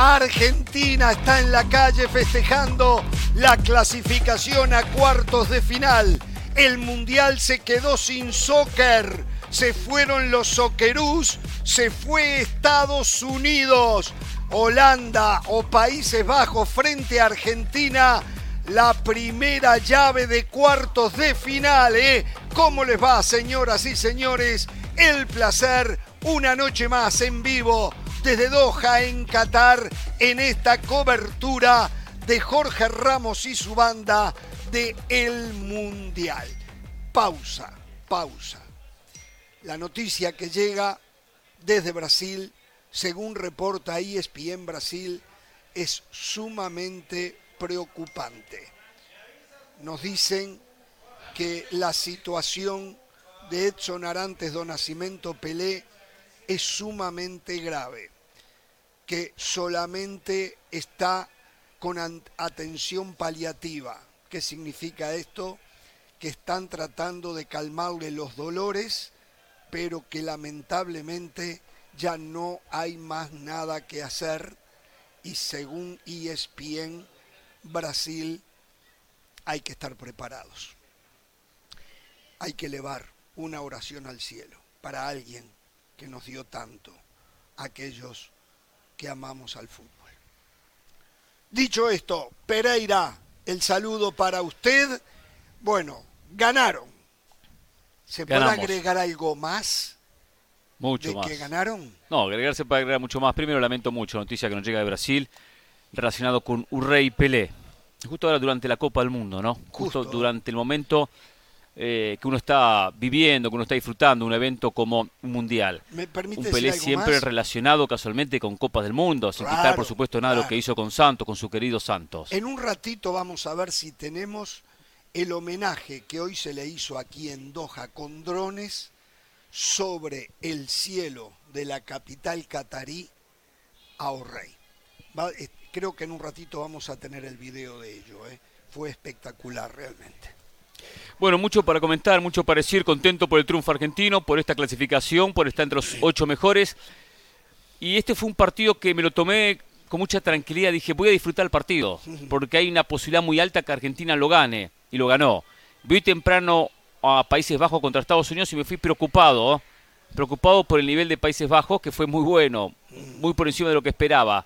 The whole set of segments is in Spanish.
Argentina está en la calle festejando la clasificación a cuartos de final. El mundial se quedó sin soccer. Se fueron los socceroos. Se fue Estados Unidos. Holanda o Países Bajos frente a Argentina. La primera llave de cuartos de final. ¿eh? ¿Cómo les va, señoras y señores? El placer. Una noche más en vivo desde Doha, en Qatar, en esta cobertura de Jorge Ramos y su banda de El Mundial. Pausa, pausa. La noticia que llega desde Brasil, según reporta ESPN Brasil, es sumamente preocupante. Nos dicen que la situación de Edson Arantes do Nascimento Pelé es sumamente grave, que solamente está con atención paliativa. ¿Qué significa esto? Que están tratando de calmarle los dolores, pero que lamentablemente ya no hay más nada que hacer y según ESPN Brasil hay que estar preparados. Hay que elevar una oración al cielo para alguien que nos dio tanto aquellos que amamos al fútbol. Dicho esto, Pereira, el saludo para usted. Bueno, ganaron. ¿Se puede agregar algo más? Mucho de más. que ganaron? No, agregar se puede agregar mucho más. Primero lamento mucho, noticia que nos llega de Brasil, relacionado con Urrey Pelé. Justo ahora durante la Copa del Mundo, ¿no? Justo durante el momento eh, que uno está viviendo, que uno está disfrutando, un evento como un mundial. ¿Me permite un Pelé siempre relacionado casualmente con Copas del Mundo, sin quitar por supuesto nada de lo que hizo con Santos, con su querido Santos. En un ratito vamos a ver si tenemos el homenaje que hoy se le hizo aquí en Doha con drones sobre el cielo de la capital catarí a Orrey. Eh, creo que en un ratito vamos a tener el video de ello. ¿eh? Fue espectacular realmente. Bueno, mucho para comentar, mucho para decir, contento por el triunfo argentino, por esta clasificación, por estar entre los ocho mejores. Y este fue un partido que me lo tomé con mucha tranquilidad, dije, voy a disfrutar el partido, porque hay una posibilidad muy alta que Argentina lo gane, y lo ganó. Vi temprano a Países Bajos contra Estados Unidos y me fui preocupado, preocupado por el nivel de Países Bajos, que fue muy bueno, muy por encima de lo que esperaba.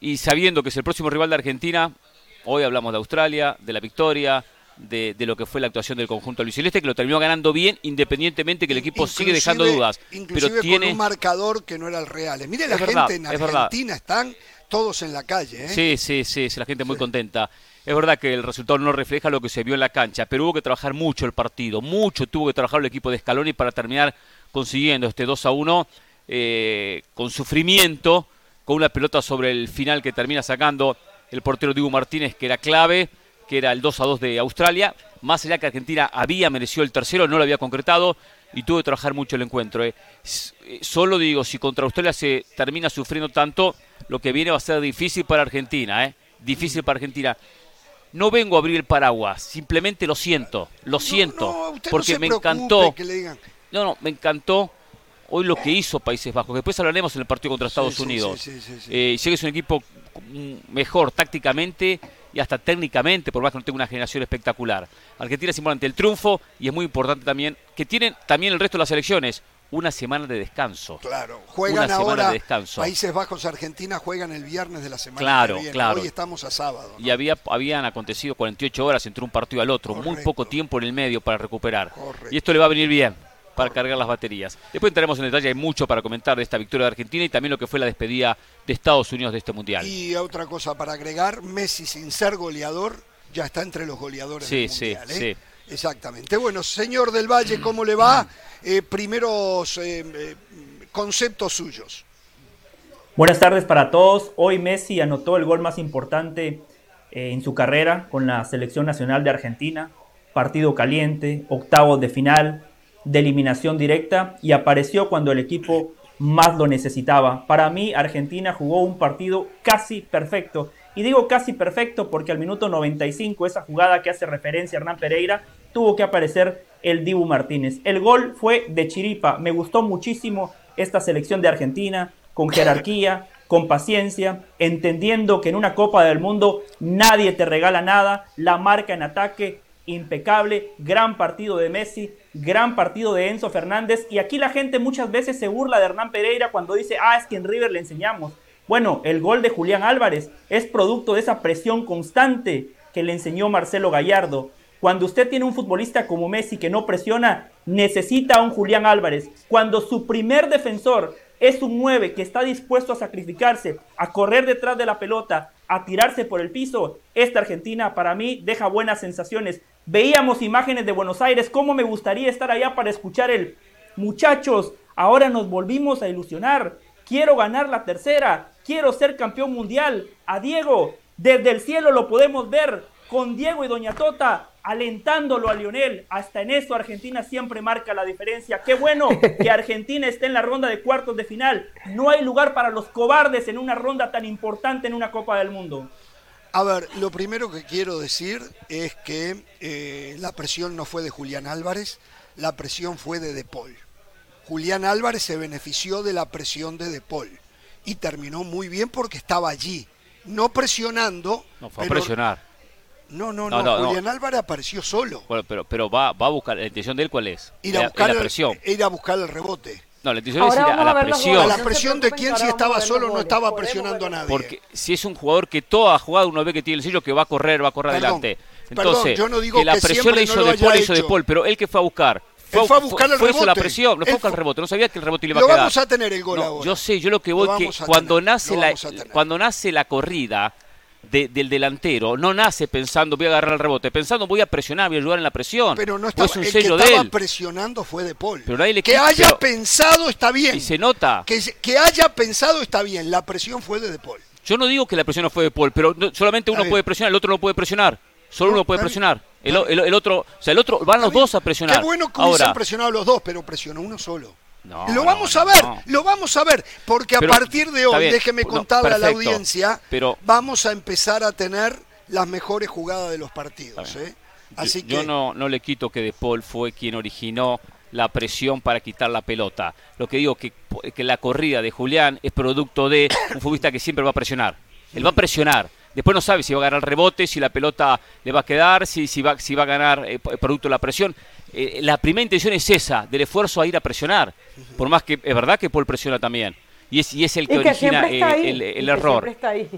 Y sabiendo que es el próximo rival de Argentina, hoy hablamos de Australia, de la victoria, de, lo que fue la actuación del conjunto albiceleste, que lo terminó ganando bien, independientemente que el equipo sigue dejando dudas. Pero tiene un marcador que no era el real. Mire, la gente en Argentina están todos en la calle. ¿eh? Sí, sí, sí, la gente muy contenta. Es verdad que el resultado no refleja lo que se vio en la cancha, pero hubo que trabajar mucho el partido, mucho tuvo que trabajar el equipo de Scaloni para terminar consiguiendo este 2 a 1 eh, con sufrimiento, con una pelota sobre el final que termina sacando el portero Diego Martínez, que era clave que era el 2 a 2 de Australia. Más allá que Argentina había merecido el tercero, no lo había concretado y tuvo que trabajar mucho el encuentro. Eh. Eh, solo digo, si contra Australia se termina sufriendo tanto, lo que viene va a ser difícil para Argentina. ¿eh? Difícil para Argentina. No vengo a abrir el paraguas, simplemente lo siento, lo siento, porque me encantó. No, no, me encantó hoy lo que hizo Países Bajos. Después hablaremos en el partido contra Estados Unidos. Sí, eh, sé que es un equipo mejor tácticamente y hasta técnicamente, por más que no tenga una generación espectacular. Argentina es importante el triunfo y es muy importante también que tienen también el resto de las elecciones una semana de descanso. Claro, juegan ahora Países Bajos Argentina juegan el viernes de la semana claro, que viene. Claro. Hoy estamos a sábado. Y había habían acontecido 48 horas entre un partido al otro, muy poco tiempo en el medio para recuperar. Y esto le va a venir bien para cargar las baterías. Después entraremos en detalle, hay mucho para comentar de esta victoria de Argentina y también lo que fue la despedida de Estados Unidos de este Mundial. Y otra cosa para agregar, Messi sin ser goleador ya está entre los goleadores del Mundial. Sí, ¿eh? sí. Exactamente. Bueno, señor del Valle, ¿cómo le va? Eh, primeros eh, eh, conceptos suyos. Buenas tardes para todos. Hoy Messi anotó el gol más importante en su carrera con la selección nacional de Argentina. Partido caliente, octavos de final, de eliminación directa y apareció cuando el equipo más lo necesitaba. Para mí, Argentina jugó un partido casi perfecto. Y digo casi perfecto porque al minuto 95, esa jugada que hace referencia a Hernán Pereira, tuvo que aparecer el Dibu Martínez. El gol fue de chiripa. Me gustó muchísimo esta selección de Argentina, con jerarquía, con paciencia, entendiendo que en una Copa del Mundo nadie te regala nada, la marca en ataque impecable, gran partido de Messi, gran partido de Enzo Fernández y aquí la gente muchas veces se burla de Hernán Pereira cuando dice, ah, es que en River le enseñamos. Bueno, el gol de Julián Álvarez es producto de esa presión constante que le enseñó Marcelo Gallardo. Cuando usted tiene un futbolista como Messi que no presiona, necesita a un Julián Álvarez. Cuando su primer defensor es un 9 que está dispuesto a sacrificarse, a correr detrás de la pelota, a tirarse por el piso, esta Argentina para mí deja buenas sensaciones. Veíamos imágenes de Buenos Aires, cómo me gustaría estar allá para escuchar el muchachos, ahora nos volvimos a ilusionar, quiero ganar la tercera, quiero ser campeón mundial. A Diego, desde el cielo lo podemos ver, con Diego y Doña Tota alentándolo a Lionel. Hasta en eso Argentina siempre marca la diferencia. Qué bueno que Argentina esté en la ronda de cuartos de final. No hay lugar para los cobardes en una ronda tan importante en una Copa del Mundo. A ver, lo primero que quiero decir es que eh, la presión no fue de Julián Álvarez, la presión fue de De Paul. Julián Álvarez se benefició de la presión de De Paul y terminó muy bien porque estaba allí, no presionando. No fue a presionar no, no, no, Julián Álvarez apareció solo. Bueno, pero, pero va, va a buscar, la intención de él cuál es? Ir a buscar la presión. ir a buscar el rebote. No, la intención es ir a, la presión. A la presión de quién si estaba solo no estaba presionando a nadie. Porque si es un jugador que toda jugada uno ve que tiene el sello que va a correr, va a correr adelante. Entonces, yo no digo que la presión le hizo de Paul, hizo de Paul, pero él que fue a buscar. Fue, fue a buscar el rebote. Fue la presión, no fue a el rebote. No sabía que el rebote le iba a quedar. Lo vamos a tener el gol ahora. Yo sé, yo lo que voy que cuando nace la cuando nace la corrida del delantero no nace pensando voy a agarrar el rebote, pensando voy a presionar, voy a ayudar en la presión. Pero no estaba, un el sello que estaba presionando fue de Paul. Pero que haya pensado está bien. Y se nota. Que, que haya pensado está bien. La presión fue de De Paul. Yo no digo que la presión no fue de Paul, pero solamente uno puede presionar, el otro no puede presionar. Solo uno puede presionar. El, otro, o sea, el otro van los dos a presionar. Qué bueno que hubiesen presionado los dos, pero presionó uno solo lo vamos a ver, lo vamos a ver, porque a partir de hoy, déjeme contarle a la audiencia, pero, vamos a empezar a tener las mejores jugadas de los partidos. ¿eh? Así yo, que... no, no le quito que De Paul fue quien originó la presión para quitar la pelota. Lo que digo que, que la corrida de Julián es producto de un futbolista que siempre va a presionar. Él va a presionar. Después no sabe si va a ganar el rebote, si la pelota le va a quedar, si, si, va, si va a ganar eh, producto de la presión. Eh, la primera intención es esa, del esfuerzo a ir a presionar. Por más que es verdad que Paul presiona también. Y es, y es el que, origina el, el, error. Está ahí,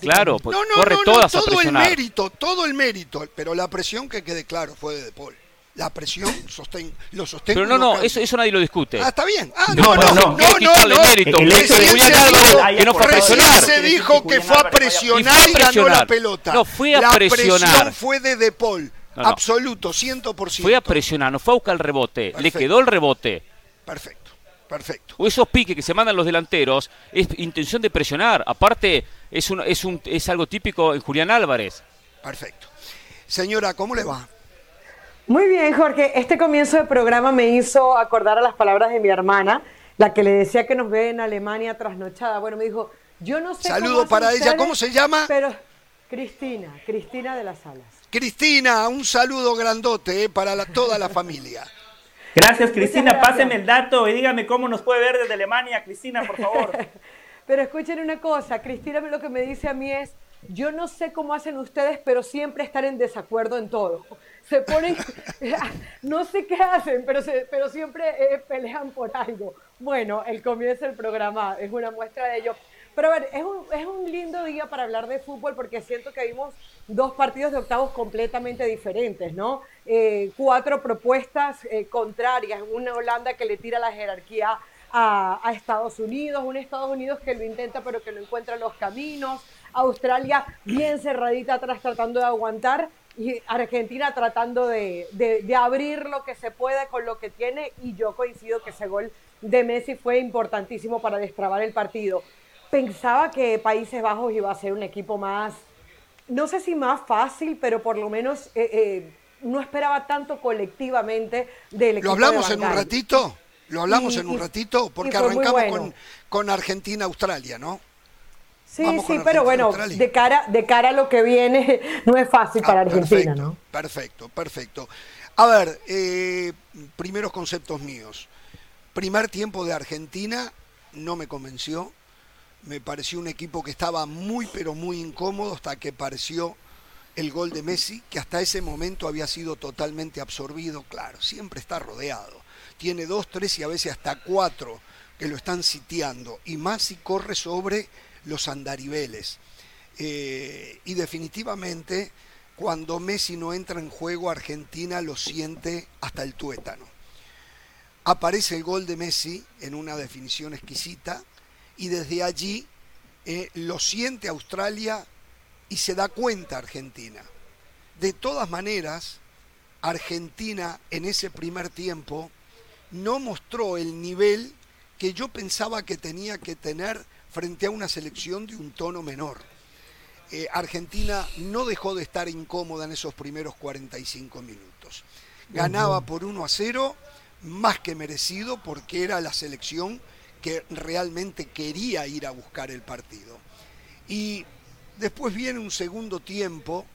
claro, pues, no, no, corre no, todo el mérito, todo el mérito, pero la presión que quede claro fue de Paul. La presión sostén, lo sostengo. Pero no, no, eso, eso nadie lo discute. Ah, está bien. Ah, no, no, no. No, no, no. Mérito. El hecho de que no fue a presionar. se dijo que fue a presionar y, ganó la pelota. No, fue a presionar. La presión fue de De Paul. Absoluto, 100%. Fue a presionar, no fue a buscar el rebote. Le quedó el rebote. Perfecto, perfecto. O esos piques que se mandan los delanteros es intención de presionar. Aparte, es, un, es, un, es algo típico en Julián Álvarez. Perfecto. Señora, ¿cómo le va? Muy bien, Jorge. Este comienzo de programa me hizo acordar a las palabras de mi hermana, la que le decía que nos ve en Alemania trasnochada. Bueno, me dijo, yo no sé. Saludo para ella. ¿Cómo se llama? Pero Cristina, Cristina de las Alas. Cristina, un saludo grandote eh, para toda la familia. Gracias, Cristina. Pásenme el dato y dígame cómo nos puede ver desde Alemania, Cristina, por favor. pero escuchen una cosa, Cristina lo que me dice a mí es, yo no sé cómo hacen ustedes, pero siempre están en desacuerdo en todo. Se ponen, no sé qué hacen, pero, pero siempre eh, pelean por algo. Bueno, el comienzo del programa es una muestra de ello. Pero a ver, es un, es un lindo día para hablar de fútbol porque siento que vimos dos partidos de octavos completamente diferentes, ¿no? Eh, cuatro propuestas eh, contrarias. Una Holanda que le tira la jerarquía a, a, Estados Unidos, un Estados Unidos que lo intenta pero que no encuentra los caminos. Australia bien cerradita atrás tratando de aguantar y Argentina tratando de, de, abrir lo que se puede con lo que tiene y yo coincido que ese gol de Messi fue importantísimo para destrabar el partido pensaba que Países Bajos iba a ser un equipo más, no sé si más fácil, pero por lo menos eh, eh, no esperaba tanto colectivamente del equipo. ¿Lo hablamos en un ratito? ¿Lo hablamos en un ratito? Porque arrancamos con, con Argentina-Australia, ¿no? Sí, sí, pero bueno, de cara, de cara a lo que viene, no es fácil para ah, Argentina, ¿no? Perfecto, perfecto. A ver, eh, primeros conceptos míos. Primer tiempo de Argentina no me convenció me pareció un equipo que estaba muy pero muy incómodo hasta que pareció el gol de Messi, que hasta ese momento había sido totalmente absorbido, claro, siempre está rodeado. Tiene dos, tres y a veces hasta cuatro que lo están sitiando, y más si corre sobre los andariveles. Eh, y definitivamente, cuando Messi no entra en juego, Argentina lo siente hasta el tuétano. Aparece el gol de Messi en una definición exquisita, y desde allí eh, lo siente Australia y se da cuenta Argentina. De todas maneras, Argentina en ese primer tiempo no mostró el nivel que yo pensaba que tenía que tener frente a una selección de un tono menor. Eh, Argentina no dejó de estar incómoda en esos primeros 45 minutos. Ganaba por 1 a 0, más que merecido, porque era la selección que realmente quería ir a buscar el partido. Y después viene un segundo tiempo.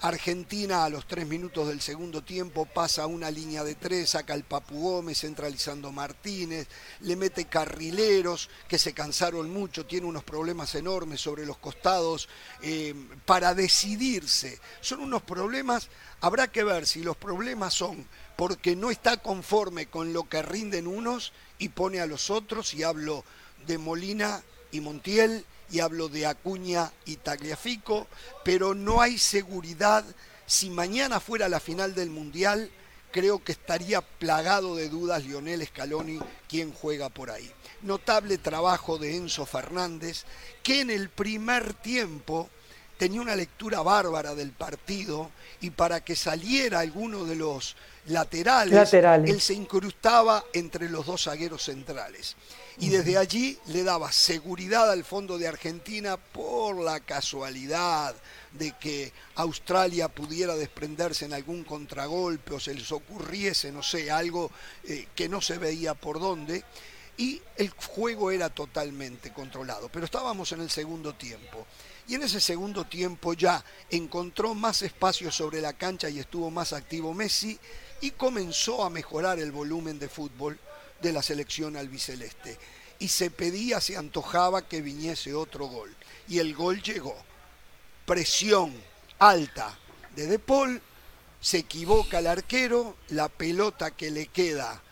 Argentina a los tres minutos del segundo tiempo pasa una línea de tres, saca el Papu Gómez, centralizando Martínez, le mete carrileros que se cansaron mucho, tiene unos problemas enormes sobre los costados eh, para decidirse. Son unos problemas, habrá que ver si los problemas son porque no está conforme con lo que rinden unos y pone a los otros, y hablo de Molina y Montiel, y hablo de Acuña y Tagliafico, pero no hay seguridad. Si mañana fuera la final del Mundial, creo que estaría plagado de dudas Lionel Scaloni, quien juega por ahí. Notable trabajo de Enzo Fernández, que en el primer tiempo tenía una lectura bárbara del partido y para que saliera alguno de los laterales, él se incrustaba entre los dos zagueros centrales. Y desde allí le daba seguridad al fondo de Argentina por la casualidad de que Australia pudiera desprenderse en algún contragolpe o se les ocurriese, no sé, algo eh, que no se veía por dónde. Y el juego era totalmente controlado. Pero estábamos en el segundo tiempo. Y en ese segundo tiempo ya encontró más espacio sobre la cancha y estuvo más activo Messi y comenzó a mejorar el volumen de fútbol de la selección albiceleste. Y se pedía, se antojaba que viniese otro gol. Y el gol llegó. Presión alta de De Paul, se equivoca el arquero, la pelota que le queda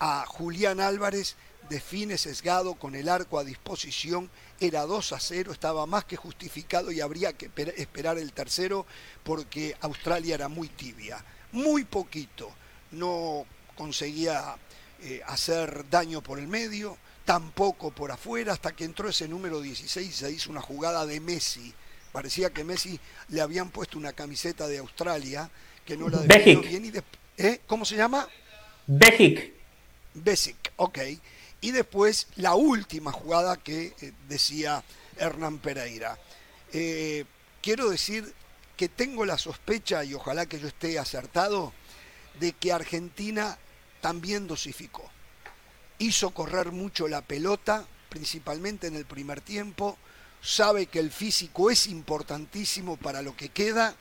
a Julián Álvarez define sesgado con el arco a disposición, era 2 a 0, estaba más que justificado y habría que esperar el tercero porque Australia era muy tibia, muy poquito no conseguía eh, hacer daño por el medio, tampoco por afuera, hasta que entró ese número 16 y se hizo una jugada de Messi. Parecía que Messi le habían puesto una camiseta de Australia que no la defendió bien. Y ¿eh? ¿Cómo se llama? Bejic. Besic, ok. Y después la última jugada que eh, decía Hernán Pereira. quiero decir que tengo la sospecha, y ojalá que yo esté acertado, de que Argentina también dosificó. Hizo correr mucho la pelota, principalmente en el primer tiempo, sabe que el físico es importantísimo para lo que queda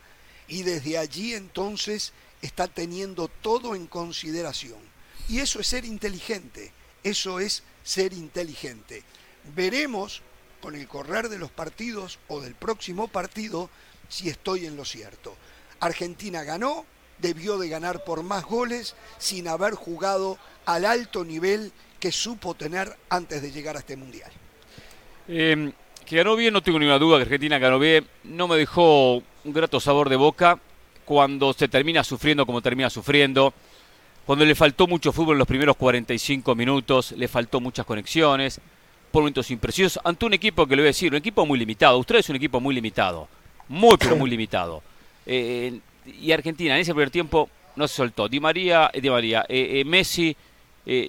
y desde allí entonces está teniendo todo en consideración. Y eso es ser inteligente, eso es ser inteligente. Veremos con el correr de los partidos o del próximo partido si estoy en lo cierto. Argentina ganó, debió de ganar por más goles sin haber jugado al alto nivel que supo tener antes de llegar a este mundial. Em, que ganó bien, no tengo ninguna duda que Argentina ganó bien. No me dejó un grato sabor de boca cuando se termina sufriendo como termina sufriendo. Cuando le faltó mucho fútbol en los primeros 45 minutos, le faltó muchas conexiones, por momentos imprecisos, ante un equipo que le voy a decir, un equipo muy limitado. Usted es un equipo muy limitado, muy pero muy limitado. Eh, y Argentina en ese primer tiempo no se soltó. Di María, eh, Di María eh, eh, Messi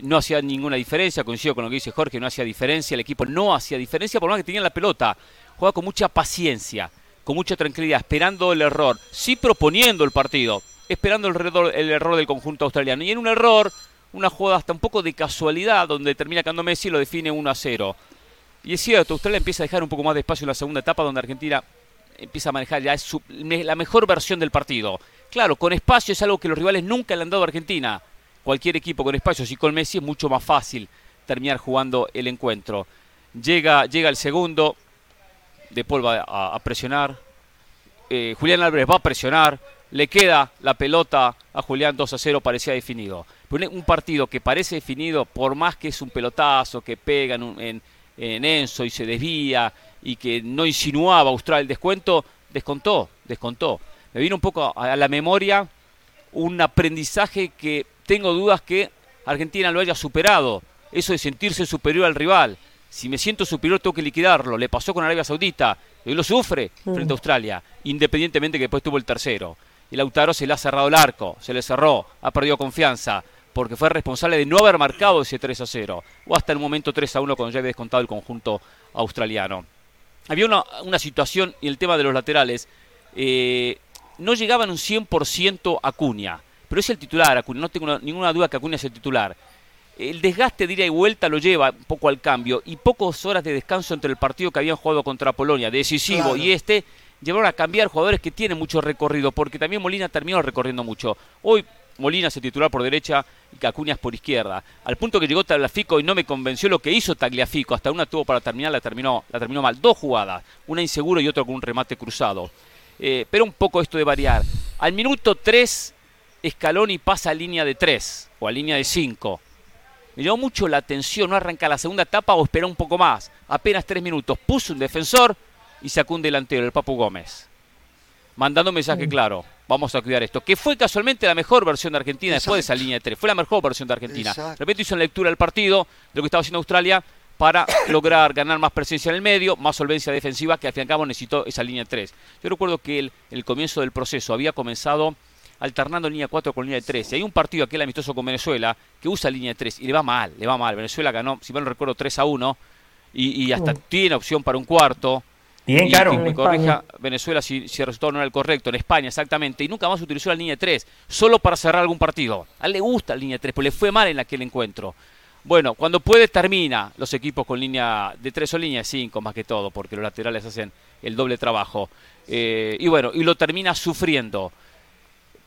no hacía ninguna diferencia, coincido con lo que dice Jorge, no hacía diferencia, el equipo no hacía diferencia, por menos que tenían la pelota. Jugaba con mucha paciencia, con mucha tranquilidad, esperando el error, sí proponiendo el partido, esperando el error, el error del conjunto australiano. Y en un error, una jugada hasta un poco de casualidad, donde termina quedando Messi y lo define 1 a 0. Y es cierto, Australia empieza a dejar un poco más de espacio en la segunda etapa, donde Argentina empieza a manejar ya es la mejor versión del partido. Claro, con espacio es algo que los rivales nunca le han dado a Argentina. Cualquier equipo con espacio, si con Messi es mucho más fácil terminar jugando el encuentro. Llega, llega el segundo, De Paul va a, presionar, eh, Julián Álvarez va a presionar, le queda la pelota a Julián 2 a 0, parecía definido. Un partido que parece definido, por más que es un pelotazo que pega en, en, Enzo y se desvía y que no insinuaba Australia el descuento, descontó, descontó. Me vino un poco a la memoria un aprendizaje que tengo dudas que Argentina lo haya superado. Eso de sentirse superior al rival. Si me siento superior tengo que liquidarlo. Le pasó con Arabia Saudita. Y lo sufre frente a mm. Australia, independientemente que después tuvo el tercero. Y Lautaro se le ha cerrado el arco, se le cerró, ha perdido confianza, porque fue responsable de no haber marcado ese 3 a 0. O hasta el momento 3 a 1 cuando ya había descontado el conjunto australiano. Había una, situación y el tema de los laterales. Eh, no llegaban un 100% a Acuña, pero es el titular Acuña, no tengo ninguna duda que Acuña es el titular. El desgaste de ida y vuelta lo lleva un poco al cambio y pocas horas de descanso entre el partido que habían jugado contra Polonia, decisivo, y este, llevaron a cambiar jugadores que tienen mucho recorrido, porque también Molina terminó recorriendo mucho. Hoy Molina es el titular por derecha y Acuña es por izquierda. Al punto que llegó Tagliafico y no me convenció lo que hizo Tagliafico. Hasta una tuvo para terminar, la terminó, la terminó mal. Dos jugadas, una inseguro y otra con un remate cruzado. Eh, pero un poco esto de variar. Al minuto 3, Scaloni pasa a línea de 3 o a línea de 5. Me llamó mucho la atención no arrancar la segunda etapa o esperar un poco más. Apenas 3 minutos. Puso un defensor y sacó un delantero, el Papu Gómez. Mandando un mensaje claro. Vamos a cuidar esto. Que fue casualmente la mejor versión de Argentina después de esa línea de 3. Fue la mejor versión de Argentina. De repente hizo una lectura del partido, de lo que estaba haciendo Australia para lograr ganar más presencia en el medio, más solvencia defensiva, que al fin y al cabo necesitó esa línea 3. Yo recuerdo que el, el comienzo del proceso había comenzado alternando línea 4 con línea 3. Y hay un partido aquel amistoso con Venezuela que usa línea 3 y le va mal, le va mal. Venezuela ganó, si mal no recuerdo, 3 a 1 y, hasta tiene opción para un cuarto. Bien, claro. me corrija Venezuela si, si, el resultado no era el correcto. En España, exactamente. Y nunca más utilizó la línea 3, solo para cerrar algún partido. A él le gusta la línea 3, pero le fue mal en aquel encuentro. Bueno, cuando puede termina los equipos con línea de tres o línea de cinco más que todo, porque los laterales hacen el doble trabajo. Eh, y bueno, y lo termina sufriendo.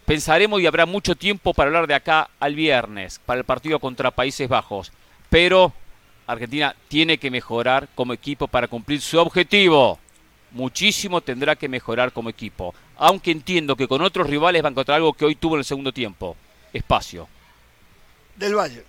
Pensaremos y habrá mucho tiempo para hablar de acá al viernes, para el partido contra Países Bajos. Pero Argentina tiene que mejorar como equipo para cumplir su objetivo. Muchísimo tendrá que mejorar como equipo. Aunque entiendo que con otros rivales va a encontrar algo que hoy tuvo en el segundo tiempo. Espacio. Del Valle.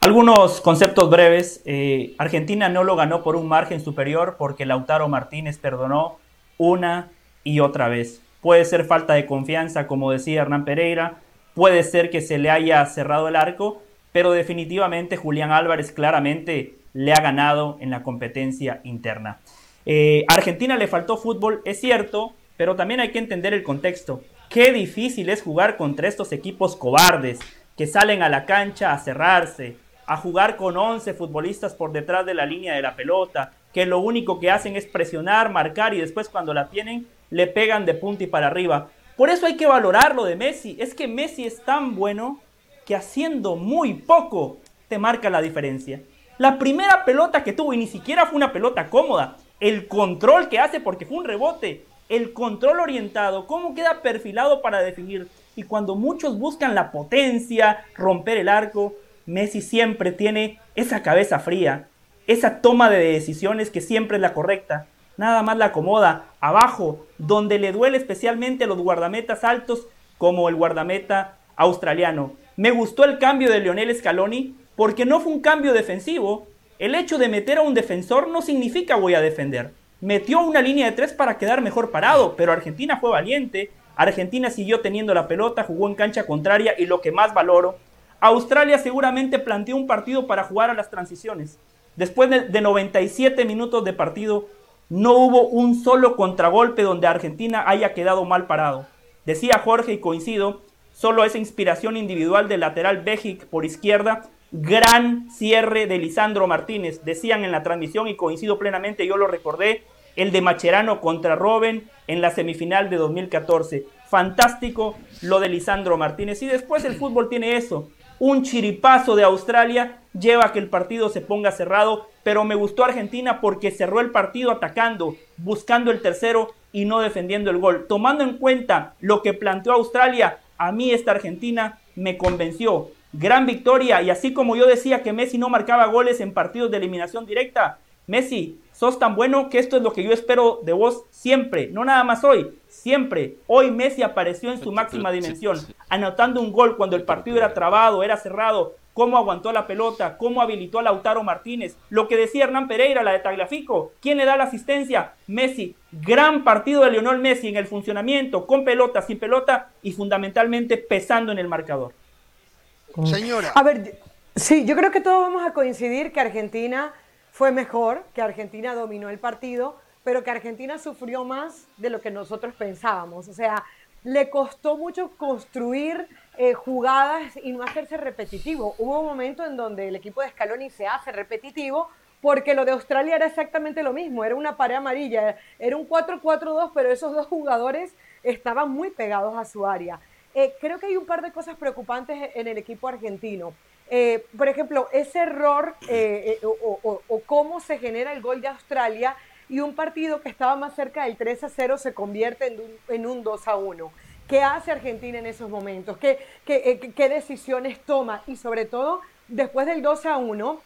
Algunos conceptos breves. Eh, Argentina no lo ganó por un margen superior porque Lautaro Martínez perdonó una y otra vez. Puede ser falta de confianza, como decía Hernán Pereira. Puede ser que se le haya cerrado el arco, pero definitivamente Julián Álvarez claramente le ha ganado en la competencia interna. Eh, Argentina le faltó fútbol, es cierto, pero también hay que entender el contexto. Qué difícil es jugar contra estos equipos cobardes que salen a la cancha a cerrarse, a jugar con 11 futbolistas por detrás de la línea de la pelota, que lo único que hacen es presionar, marcar y después cuando la tienen le pegan de punta y para arriba. Por eso hay que valorar lo de Messi. Es que Messi es tan bueno que haciendo muy poco te marca la diferencia. La primera pelota que tuvo y ni siquiera fue una pelota cómoda. El control que hace porque fue un rebote. El control orientado, cómo queda perfilado para definir. Y cuando muchos buscan la potencia, romper el arco, Messi siempre tiene esa cabeza fría, esa toma de decisiones que siempre es la correcta. Nada más la acomoda abajo, donde le duele especialmente a los guardametas altos como el guardameta australiano. Me gustó el cambio de Lionel Scaloni porque no fue un cambio defensivo. El hecho de meter a un defensor no significa voy a defender. Metió una línea de tres para quedar mejor parado, pero Argentina fue valiente. Argentina siguió teniendo la pelota, jugó en cancha contraria y lo que más valoro Australia seguramente planteó un partido para jugar a las transiciones. Después de, 97 minutos de partido, no hubo un solo contragolpe donde Argentina haya quedado mal parado. Decía Jorge y coincido, solo esa inspiración individual del lateral Bejic por izquierda, gran cierre de Lisandro Martínez. Decían en la transmisión y coincido plenamente, yo lo recordé, el de Macherano contra Robben en la semifinal de 2014. Fantástico lo de Lisandro Martínez. Y después el fútbol tiene eso, un chiripazo de Australia lleva a que el partido se ponga cerrado, pero me gustó Argentina porque cerró el partido atacando, buscando el tercero y no defendiendo el gol. Tomando en cuenta lo que planteó Australia, a mí esta Argentina me convenció. Gran victoria. Y así como yo decía que Messi no marcaba goles en partidos de eliminación directa, Messi, sos tan bueno que esto es lo que yo espero de vos siempre, no nada más hoy, siempre. Hoy Messi apareció en su máxima dimensión, anotando un gol cuando el partido era trabado, era cerrado, cómo aguantó la pelota, cómo habilitó a Lautaro Martínez, lo que decía Hernán Pereira, la de Tagliafico, quién le da la asistencia, Messi, gran partido de Lionel Messi en el funcionamiento, con pelota, sin pelota y fundamentalmente pesando en el marcador. Señora. A ver, sí, yo creo que todos vamos a coincidir que Argentina fue mejor, que Argentina dominó el partido, pero que Argentina sufrió más de lo que nosotros pensábamos. O sea, le costó mucho construir eh, jugadas y no hacerse repetitivo. Hubo un momento en donde el equipo de Scaloni se hace repetitivo porque lo de Australia era exactamente lo mismo, era una pared amarilla, era un 4-4-2, pero esos dos jugadores estaban muy pegados a su área. Eh, creo que hay un par de cosas preocupantes en el equipo argentino. Eh, por ejemplo, ese error o, o, cómo se genera el gol de Australia y un partido que estaba más cerca del 3 0 se convierte en un, en un 2 1. ¿Qué hace Argentina en esos momentos? ¿Qué, qué, qué decisiones toma? Y sobre todo, después del 2 a 1,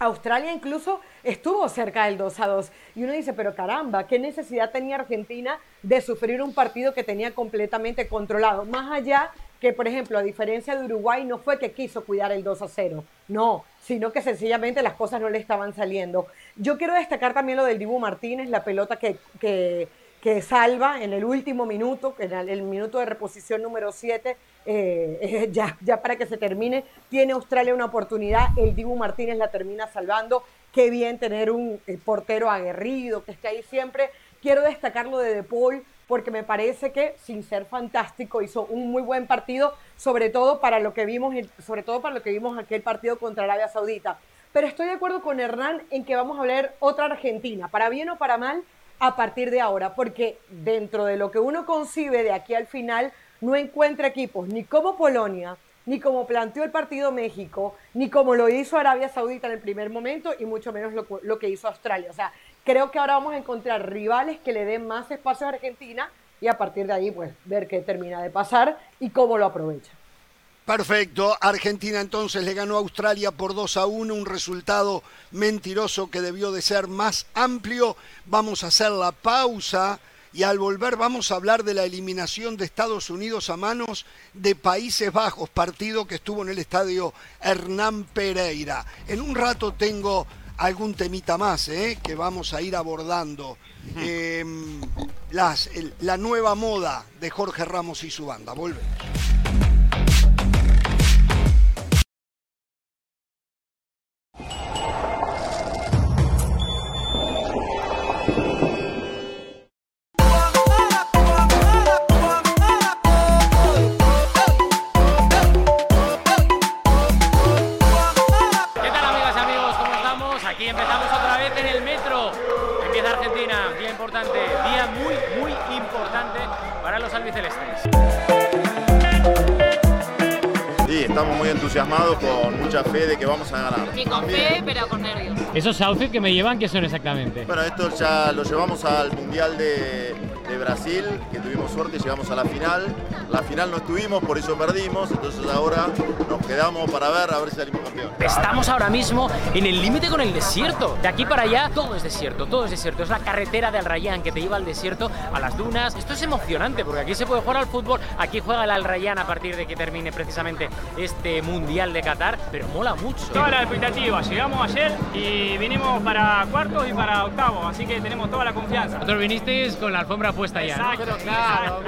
Australia incluso estuvo cerca del 2 a 2. Y uno dice, pero caramba, ¿qué necesidad tenía Argentina de sufrir un partido que tenía completamente controlado? Más allá que, por ejemplo, a diferencia de Uruguay, no fue que quiso cuidar el 2 a 0, no, sino que sencillamente las cosas no le estaban saliendo. Yo quiero destacar también lo del Dibu Martínez, la pelota que, que que salva en el último minuto, en el, minuto de reposición número 7, eh, ya, ya para que se termine, tiene Australia una oportunidad, el Dibu Martínez la termina salvando, qué bien tener un eh, portero aguerrido que esté ahí siempre. Quiero destacarlo de De Paul porque me parece que, sin ser fantástico, hizo un muy buen partido, sobre todo para lo que vimos, sobre todo para lo que vimos aquel partido contra Arabia Saudita. Pero estoy de acuerdo con Hernán en que vamos a ver otra Argentina, para bien o para mal, a partir de ahora, porque dentro de lo que uno concibe de aquí al final, no encuentra equipos ni como Polonia, ni como planteó el partido México, ni como lo hizo Arabia Saudita en el primer momento, y mucho menos lo, que hizo Australia. O sea, creo que ahora vamos a encontrar rivales que le den más espacio a Argentina y a partir de ahí, pues, ver qué termina de pasar y cómo lo aprovecha. Perfecto. Argentina entonces le ganó a Australia por 2 a 1, un resultado mentiroso que debió de ser más amplio. Vamos a hacer la pausa y al volver vamos a hablar de la eliminación de Estados Unidos a manos de Países Bajos, partido que estuvo en el estadio Hernán Pereira. En un rato tengo algún temita más ¿eh? que vamos a ir abordando. Em, la nueva moda de Jorge Ramos y su banda. Volvemos. Con mucha fe de que vamos a ganar. Y con fe, pero con nervios. ¿Esos outfits que me llevan qué son exactamente? Bueno, esto ya lo llevamos al Mundial de, de Brasil, que tuvimos suerte y llegamos a la final. La final no estuvimos, por eso perdimos, entonces ahora nos quedamos para ver a ver si salimos campeón. Estamos ahora mismo en el límite con el desierto. De aquí para allá todo es desierto, todo es desierto. Es la carretera del Rayán que te lleva al desierto, a las dunas. Esto es emocionante porque aquí se puede jugar al fútbol, aquí juega el Al Rayyan a partir de que termine precisamente este Mundial de Qatar, pero mola mucho. Toda la expectativa, llegamos ayer y vinimos para cuartos y para octavos, así que tenemos toda la confianza. Vosotros vinisteis con la alfombra puesta ya. Exacto, claro,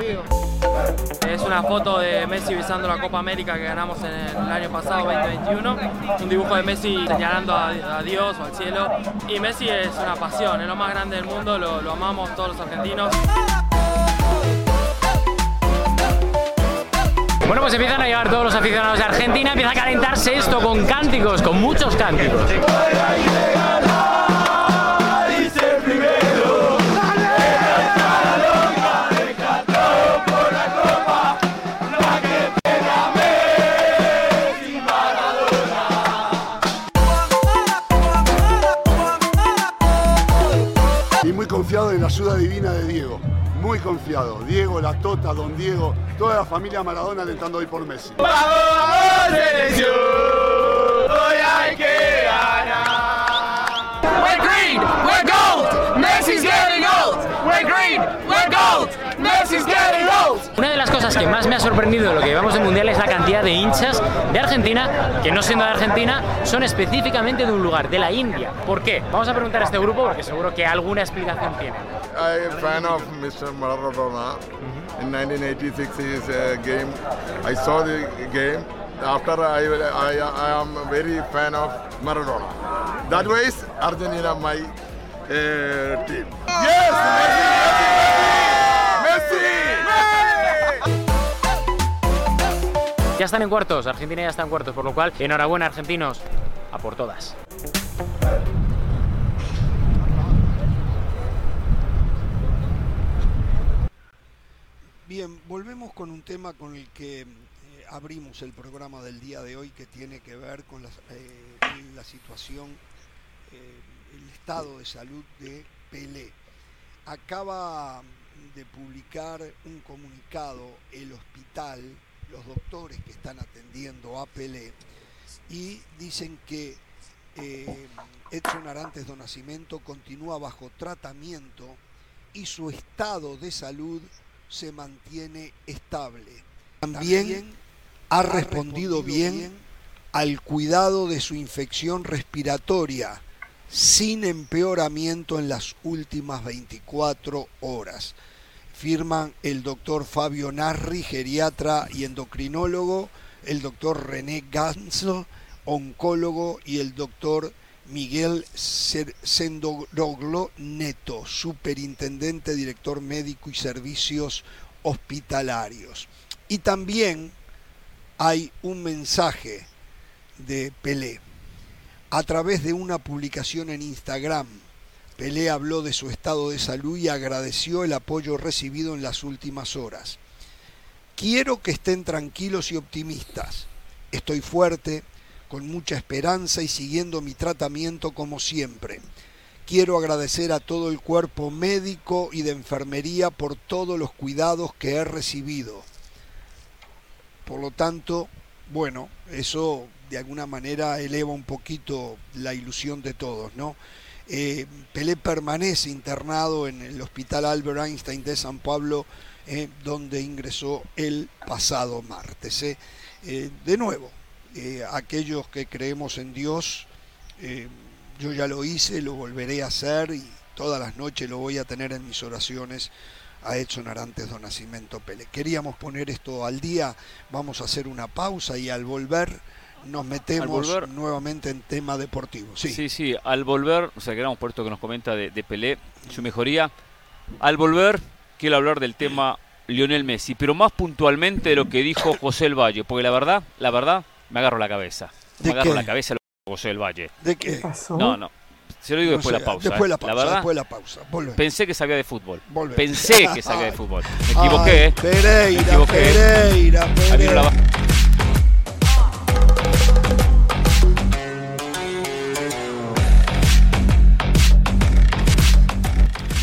Es una foto de Messi visando la Copa América que ganamos en el año pasado, 2021. Un dibujo de Messi señalando a, Dios o al cielo. Y Messi es una pasión, es lo más grande del mundo, lo, lo amamos todos los argentinos. Bueno, pues empiezan a llevar todos los aficionados de Argentina, empieza a calentarse esto con cánticos, con muchos cánticos. confiado en la ayuda divina de Diego. Muy confiado. Diego, la Tota, Don Diego, toda la familia Maradona alentando hoy por Messi. Messi's getting. We're green, we're gold. Una de las cosas que más me ha sorprendido de lo que llevamos del Mundial es la cantidad de hinchas de Argentina, que no siendo de Argentina, son específicamente de un lugar, de la India. ¿Por qué? Vamos a preguntar a este grupo porque seguro que alguna explicación tiene. I'm a fan of Mr. Maradona. In 1986, his uh, game, I saw the game. After I, I, I am very fan of Maradona. That way, Argentina my uh, team. Yes, Ya están en cuartos, Argentina ya está en cuartos, por lo cual, enhorabuena argentinos, a por todas. Bien, volvemos con un tema con el que eh, abrimos el programa del día de hoy que tiene que ver con eh, la situación, eh, el estado de salud de Pelé. Acaba de publicar un comunicado el hospital, los doctores que están atendiendo a Pelé, y dicen que eh, Edson Arantes do Nascimento continúa bajo tratamiento y su estado de salud se mantiene estable. También ha respondido bien al cuidado de su infección respiratoria sin empeoramiento en las últimas 24 horas. Firman el doctor Fabio Narri, geriatra y endocrinólogo, el doctor René Ganslo, oncólogo, y el doctor Miguel Sendoroglo Neto, superintendente, director médico y servicios hospitalarios. Y también hay un mensaje de Pelé. A través de una publicación en Instagram, Pelé habló de su estado de salud y agradeció el apoyo recibido en las últimas horas. Quiero que estén tranquilos y optimistas. Estoy fuerte, con mucha esperanza y siguiendo mi tratamiento como siempre. Quiero agradecer a todo el cuerpo médico y de enfermería por todos los cuidados que he recibido. Por lo tanto, bueno, eso de alguna manera eleva un poquito la ilusión de todos, ¿no? Eh, Pelé permanece internado en el Hospital Albert Einstein de San Pablo, eh, donde ingresó el pasado martes. ¿eh? de nuevo, aquellos que creemos en Dios, yo ya lo hice, lo volveré a hacer y todas las noches lo voy a tener en mis oraciones a Edson Arantes do Nascimento Pele. Queríamos poner esto al día, vamos a hacer una pausa y al volver nos metemos volver, nuevamente en tema deportivo. Sí, sí, sí al volver, o sea, quedamos por esto que nos comenta de, de Pelé, su mejoría. Al volver, quiero hablar del tema Lionel Messi, pero más puntualmente de lo que dijo José El Valle, porque la verdad, la verdad, me agarro la cabeza. Me agarro qué? la cabeza lo que José El Valle. ¿De qué? No, no. Se lo digo No después de la pausa. Después de ¿eh? la pausa, verdad, después de la pausa. Pensé que sabía de fútbol. Volvemos. Pensé que sabía de fútbol. Me equivoqué, ¿eh? Pereira, Me equivoqué. Pereira, Ahí vino la Pereira.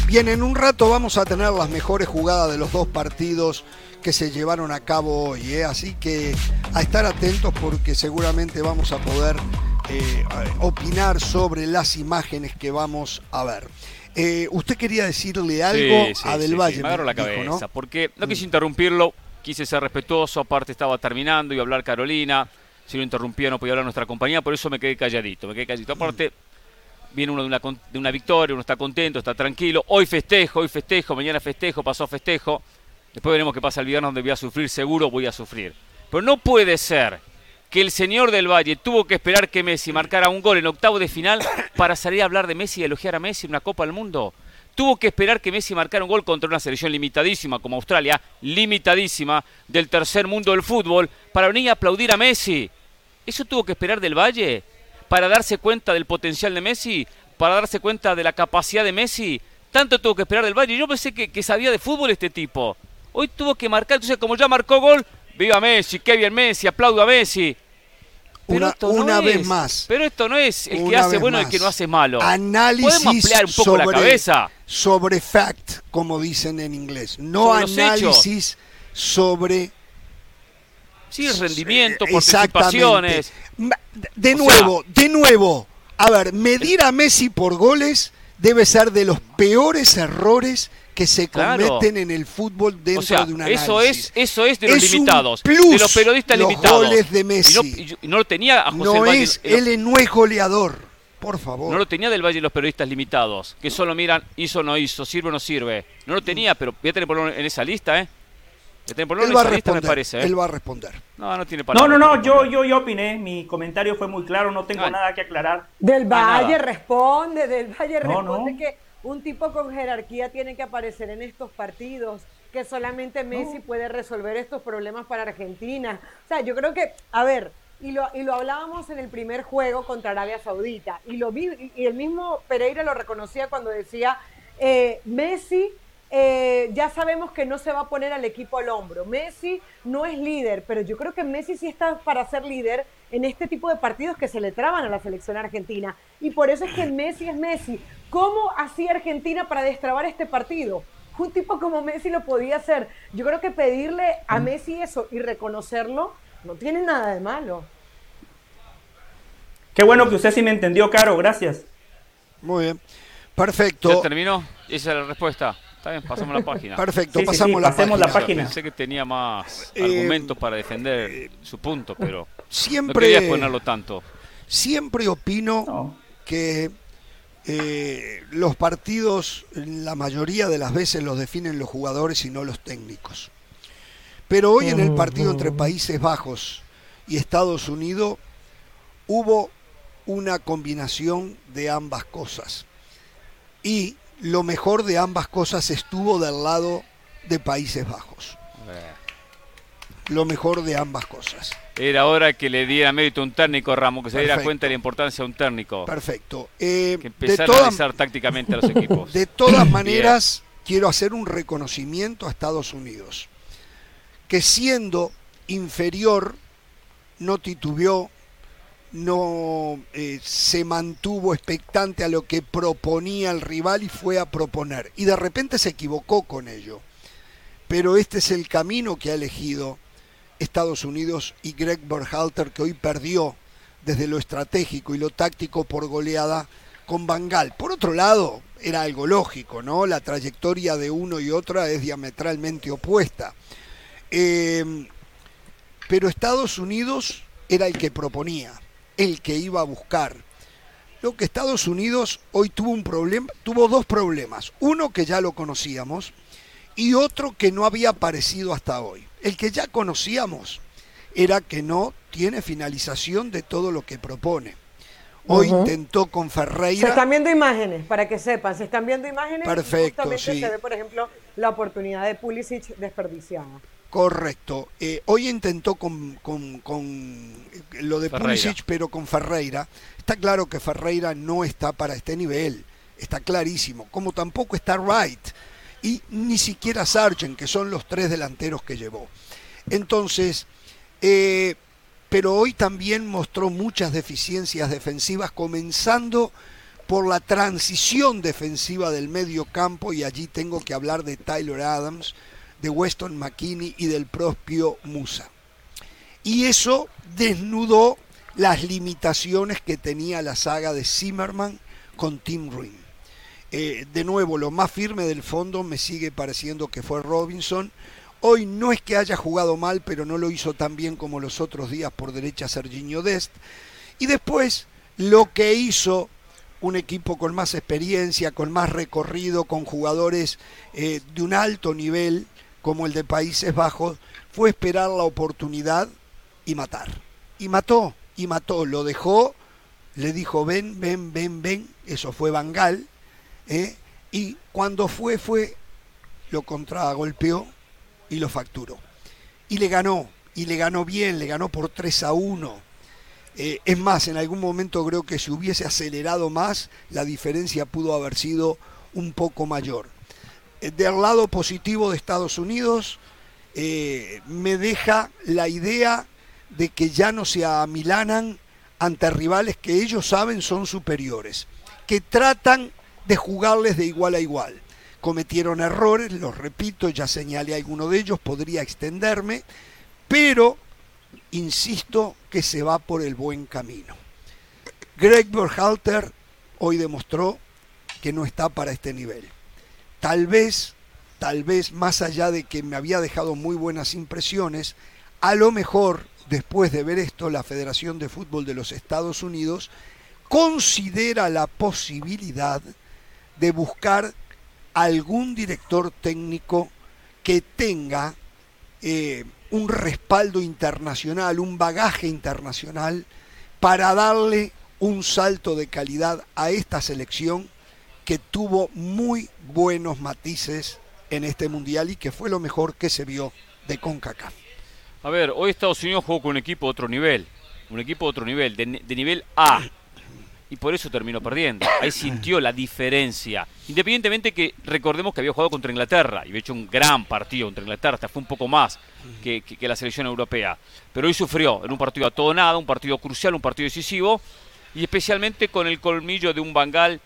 Bien, en un rato vamos a tener las mejores jugadas de los dos partidos que se llevaron a cabo hoy. ¿eh? Así que a estar atentos porque seguramente vamos a poder eh, opinar sobre las imágenes que vamos a ver. Eh, usted quería decirle algo Sí, sí, a Del sí, Valle. me agarro la dijo, cabeza, ¿no? Porque no quise interrumpirlo, quise ser respetuoso, aparte estaba terminando, iba a hablar Carolina, si lo interrumpía no podía hablar nuestra compañía, por eso me quedé calladito, me quedé calladito. Aparte, viene uno de una, de una victoria, uno está contento, está tranquilo, hoy festejo, hoy festejo, mañana festejo, pasó festejo, después veremos qué pasa el viernes donde voy a sufrir, seguro voy a sufrir. Pero no puede ser que el señor del Valle tuvo que esperar que Messi marcara un gol en octavo de final para salir a hablar de Messi y elogiar a Messi en una Copa del Mundo. Tuvo que esperar que Messi marcara un gol contra una selección limitadísima como Australia, limitadísima del tercer mundo del fútbol, para venir a aplaudir a Messi. ¿Eso tuvo que esperar del Valle? ¿Para darse cuenta del potencial de Messi? ¿Para darse cuenta de la capacidad de Messi? Tanto tuvo que esperar del Valle. Yo pensé que, que sabía de fútbol este tipo. Hoy tuvo que marcar, entonces como ya marcó gol, viva Messi, qué bien Messi, aplaudo a Messi. Pero Una, esto no una vez es. más. Pero esto no es el que hace vez bueno y el que no hace malo. Análisis Podemos ampliar un poco sobre, la cabeza. sobre fact, como dicen en inglés. No Sobre análisis sobre Sí, rendimiento, Exactamente. participaciones. De O nuevo, de nuevo, A ver, medir a Messi por goles debe ser de los peores errores que se Claro. cometen en el fútbol dentro O sea, de un eso es, eso es de los Es limitados, plus de los periodistas los limitados. goles de Y no, Messi. y no lo tenía a José No Valle, es, el- él no es goleador, por favor. no lo tenía del Valle los periodistas limitados, que solo miran hizo o no hizo, sirve o no sirve. No lo tenía, pero voy a tener que ponerlo en esa lista, ¿eh? Voy a tener que ponerlo él va a me responder. parece. ¿eh? Él va a responder. No, no tiene No, palabras. no, no, para yo, yo, yo opiné, mi comentario fue muy claro, no tengo Ay. nada que aclarar. Del Valle nada. responde, del Valle No, responde no. que un tipo con jerarquía tiene que aparecer en estos partidos, que solamente Messi puede resolver estos problemas para Argentina. O sea, yo creo que, a ver, y lo, y lo hablábamos en el primer juego contra Arabia Saudita, y, lo vi, y- y el mismo Pereira lo reconocía cuando decía, eh, Messi eh, ya sabemos que no se va a poner al equipo al hombro. Messi no es líder, pero yo creo que Messi sí está para ser líder en este tipo de partidos que se le traban a la selección argentina. Y por eso es que Messi es Messi. ¿Cómo hacía Argentina para destrabar este partido? Un tipo como Messi lo podía hacer. Yo creo que pedirle a Messi eso y reconocerlo no tiene nada de malo. Qué bueno que usted sí me entendió, Caro, gracias. Muy bien. ¿Ya Perfecto. terminó? Esa es la respuesta. Está bien, pasamos la página. Perfecto, Sí, pasamos sí, la pasemos página. la página. Pensé que tenía más Eh, argumentos para defender su punto, pero no Siempre, quería exponerlo tanto. siempre opino No. que eh, los partidos la mayoría de las veces los definen los jugadores y no los técnicos. Pero hoy en el partido entre Países Bajos y Estados Unidos hubo una combinación de ambas cosas. Y lo mejor de ambas cosas estuvo del lado de Países Bajos. Lo mejor de ambas cosas. Era hora que le diera mérito a un técnico, Ramos, que se diera cuenta de la importancia de un técnico. Perfecto. Eh, Que de, empezara a analizar tácticamente a los equipos. de todas maneras, quiero hacer un reconocimiento a Estados Unidos, que siendo inferior, no titubeó, no eh, se mantuvo expectante a lo que proponía el rival y fue a proponer. Y de repente se equivocó con ello. Pero este es el camino que ha elegido Estados Unidos y Greg Berhalter, que hoy perdió desde lo estratégico y lo táctico por goleada con Bangal. Por otro lado, era algo lógico, ¿no? La trayectoria de uno y otra es diametralmente opuesta. Eh, pero Estados Unidos era el que proponía, el que iba a buscar. Lo que Estados Unidos hoy tuvo un problema, tuvo dos problemas. Uno que ya lo conocíamos y otro que no había aparecido hasta hoy. El que ya conocíamos era que no tiene finalización de todo lo que propone. Hoy intentó con Se Ferreira. están viendo imágenes, para que sepan, se están viendo imágenes. y Perfecto, justamente sí. se ve, por ejemplo, la oportunidad de Pulisic desperdiciada. Correcto. Eh, hoy intentó con, con- con, lo de. Pulisic, pero con Ferreira. Está claro que Ferreira no está para este nivel. Está clarísimo. Como tampoco está Wright. Y ni siquiera Sargent, que son los tres delanteros que llevó. Entonces, eh, pero hoy también mostró muchas deficiencias defensivas, comenzando por la transición defensiva del medio campo, y allí tengo que hablar de Tyler Adams, de Weston McKinney y del propio Musa. Y eso desnudó las limitaciones que tenía la saga de Zimmerman con Tim Ring. Eh, de nuevo, lo más firme del fondo me sigue pareciendo que fue Robinson. Hoy no es que haya jugado mal, pero no lo hizo tan bien como los otros días por derecha Serginho Dest. Y después, lo que hizo un equipo con más experiencia, con más recorrido, con jugadores eh, de un alto nivel, como el de Países Bajos, fue esperar la oportunidad y matar. Y mató, y mató, lo dejó, le dijo ven, ven, ven, ven, eso fue Bangal, ¿eh? y cuando fue, fue, lo contragolpeó y lo facturó. Y le ganó, y le ganó bien, le ganó por 3 a 1. Eh, es más, en algún momento creo que si hubiese acelerado más, la diferencia pudo haber sido un poco mayor. Eh, del lado positivo de Estados Unidos, eh, me deja la idea de que ya no se amilanan ante rivales que ellos saben son superiores, que tratan de jugarles de igual a igual. Cometieron errores, los repito, ya señalé alguno de ellos, podría extenderme, pero insisto que se va por el buen camino. Greg Berhalter hoy demostró que no está para este nivel. Tal vez, tal vez, más allá de que me había dejado muy buenas impresiones, a lo mejor, después de ver esto, la Federación de Fútbol de los Estados Unidos considera la posibilidad de buscar algún director técnico que tenga eh, un respaldo internacional, un bagaje internacional, para darle un salto de calidad a esta selección que tuvo muy buenos matices en este mundial y que fue lo mejor que se vio de CONCACAF. A ver, hoy Estados Unidos jugó con un equipo de otro nivel, un equipo de otro nivel, de, nivel A, y por eso terminó perdiendo. Ahí sintió la diferencia. Independientemente que recordemos que había jugado contra Inglaterra y había hecho un gran partido contra Inglaterra, hasta fue un poco más que la selección europea. Pero hoy sufrió en un partido a todo nada, un partido crucial, un partido decisivo y especialmente con el colmillo de un Bangal.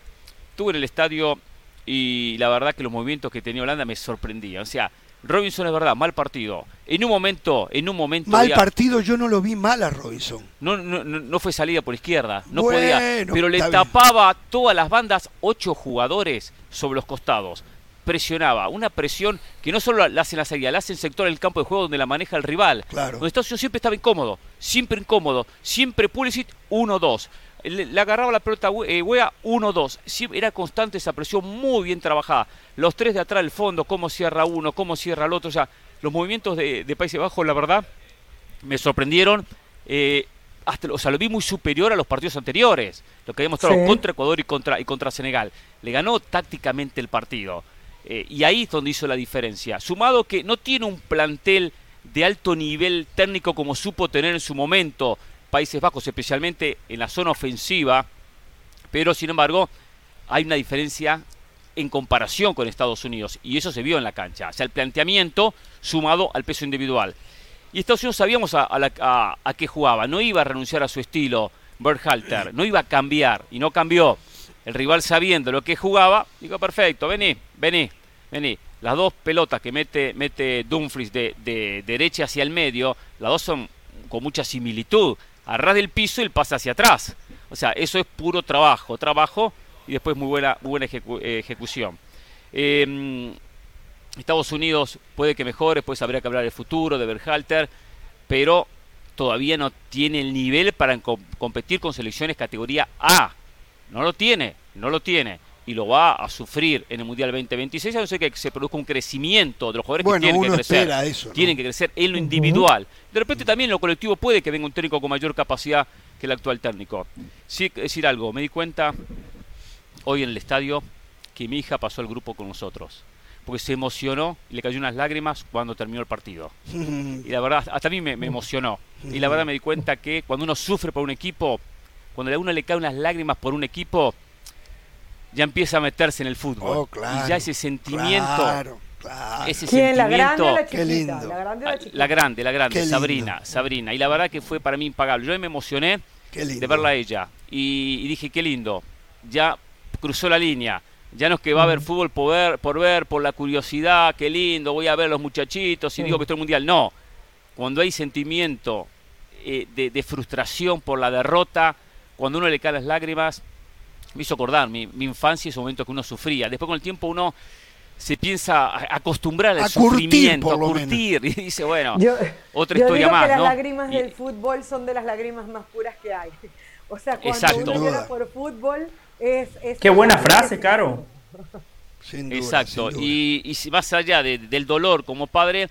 Estuve en el estadio y la verdad que los movimientos que tenía Holanda me sorprendían. O sea, Robinson es verdad, mal partido. En un momento, en un momento. Mal partido, yo no lo vi mal a Robinson. no, no, no- no fue salida por izquierda, no Bueno, podía, pero le está bien. tapaba todas las bandas, ocho jugadores sobre los costados. Presionaba, una presión que no solo la hace en la salida, la hace en el sector del campo de juego donde la maneja el rival. Claro. Donde Estados Unidos siempre estaba incómodo, siempre incómodo, siempre Pulisic 1-2. Le, le agarraba la pelota eh, Wea 1-2. Sí, era constante esa presión, muy bien trabajada. Los tres de atrás del fondo, cómo cierra uno, cómo cierra el otro. O sea, los movimientos de, de Países Bajos, la verdad, me sorprendieron. eh, hasta, o sea, lo vi muy superior a los partidos anteriores, lo que había mostrado Sí. contra Ecuador y contra, y contra Senegal. Le ganó tácticamente el partido. Eh, y ahí es donde hizo la diferencia. Sumado que no tiene un plantel de alto nivel técnico como supo tener en su momento Países Bajos, especialmente en la zona ofensiva, pero sin embargo hay una diferencia en comparación con Estados Unidos y eso se vio en la cancha. O sea, el planteamiento sumado al peso individual. Y Estados Unidos sabíamos a, qué jugaba, no iba a renunciar a su estilo Berhalter, no iba a cambiar y no cambió. El rival sabiendo lo que jugaba, dijo, perfecto, vení, vení, vení. Las dos pelotas que mete, mete Dumfries de derecha hacia el medio, las dos son con mucha similitud. A ras del piso y el pase hacia atrás. O sea, eso es puro trabajo, trabajo y después muy buena, buena ejecu- eh, ejecución. Eh, Estados Unidos puede que mejore, después habría que hablar del futuro, de Berhalter, pero todavía no tiene el nivel para com- competir con selecciones categoría A. No lo tiene, no lo tiene. Y lo va a sufrir en el Mundial 2026, a no ser que se produzca un crecimiento de los jugadores Bueno, que tienen que crecer. espera eso, ¿no? Tienen que crecer en lo individual. De repente también en lo colectivo puede que venga un técnico con mayor capacidad que el actual técnico. Sí, decir algo, me di cuenta hoy en el estadio que mi hija pasó el grupo con nosotros. Porque se emocionó y le cayó unas lágrimas cuando terminó el partido. Y la verdad, hasta a mí me, me emocionó. Y la verdad me di cuenta que cuando uno sufre por un equipo, cuando a uno le caen unas lágrimas por un equipo, ya empieza a meterse en el fútbol. Oh, claro, y ya ese sentimiento, claro, claro. ese ¿Quién? ¿La grande o sentimiento, la chiquita? La grande o la Ah, chiquita. la grande, la grande, Qué lindo. Sabrina, Sabrina. Y la verdad que fue para mí impagable. Yo me emocioné Qué lindo. de verla a ella. Y, y dije, qué lindo. Ya cruzó la línea. Ya no es que va a haber fútbol por ver, por ver, por la curiosidad, qué lindo, voy a ver a los muchachitos y digo que estoy en el mundial. No. Cuando hay sentimiento eh, de, de frustración por la derrota, cuando uno le caen las lágrimas, me hizo acordar mi, mi infancia y ese momento que uno sufría. Después con el tiempo uno se piensa a acostumbrar al A sufrimiento, a curtir. Y dice, bueno, Yo, otra yo historia digo más, que las ¿no? lágrimas Y- del fútbol son de las lágrimas más puras que hay. O sea, cuando Exacto. uno llora por fútbol es... es Qué buena frase, Caro. Sin duda, Exacto. sin duda. Y, más allá de- del dolor como padre,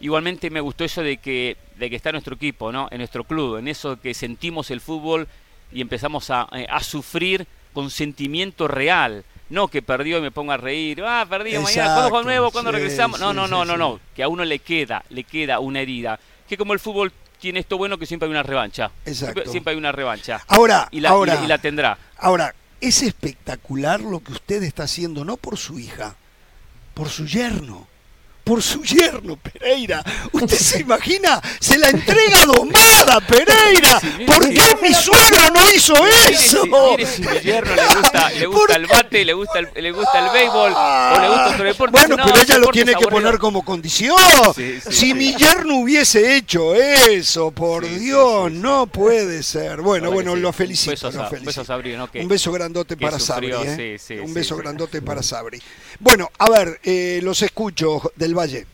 igualmente me gustó eso de que, de que está nuestro equipo, ¿no? En nuestro club, en eso que sentimos el fútbol y empezamos a, eh, a sufrir con sentimiento real. No que perdió y me ponga a reír, ah, perdido mañana, ¿cuándo juega Exacto, nuevo? ¿Cuándo sí, regresamos? No, sí, no, sí, no, no, no. Que a uno le queda, le queda una herida. Que como el fútbol tiene esto bueno que siempre hay una revancha. Exacto. Siempre, siempre hay una revancha. Ahora, y la, y la- ahora, y la tendrá. ahora, es espectacular lo que usted está haciendo, no por su hija, por su yerno, por su yerno, Pereira. ¿Usted se imagina? Se la entrega domada, Pereira. ¿Por qué mi suegro no hizo eso? Mire si mi yerno le gusta, le gusta el bate, le gusta el, le gusta el béisbol o le gusta otro deporte. Bueno, No, pero ella lo tiene que poner como condición. Sí, sí, si sí. mi yerno hubiese hecho eso, por Dios, no puede ser. Bueno, bueno, lo felicito. Un beso a felicito. Sabri, ¿no? Que- un beso grandote que para Sabri. ¿eh? un beso grandote para Sabri. Bueno, a ver, eh, los escucho del Valle.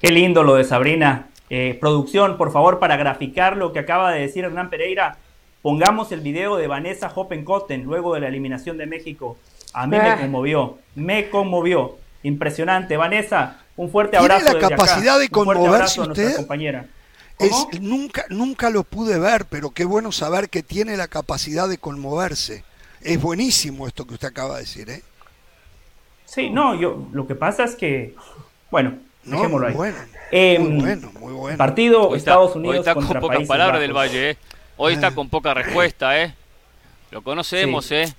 Qué lindo lo de Sabrina. Eh, producción, por favor, para graficar lo que acaba de decir Hernán Pereira, pongamos el video de Vanessa Hoppenkotten luego de la eliminación de México. A mí me Ah. conmovió, me conmovió. Impresionante. Vanessa, un fuerte ¿Tiene abrazo. la desde acá. capacidad de Un fuerte conmoverse abrazo a nuestra usted? compañera. Es, nunca, nunca lo pude ver, pero qué bueno saber que tiene la capacidad de conmoverse. Es buenísimo esto que usted acaba de decir, ¿eh? Sí, no, yo lo que pasa es que, bueno, No, dejémoslo muy ahí. bueno, Em, muy bueno, muy bueno. Partido Hoy está, Estados hoy Unidos está contra con pocas Países palabras del. Valle, ¿eh? Hoy está con poca respuesta, ¿eh? Lo conocemos, Sí. ¿eh?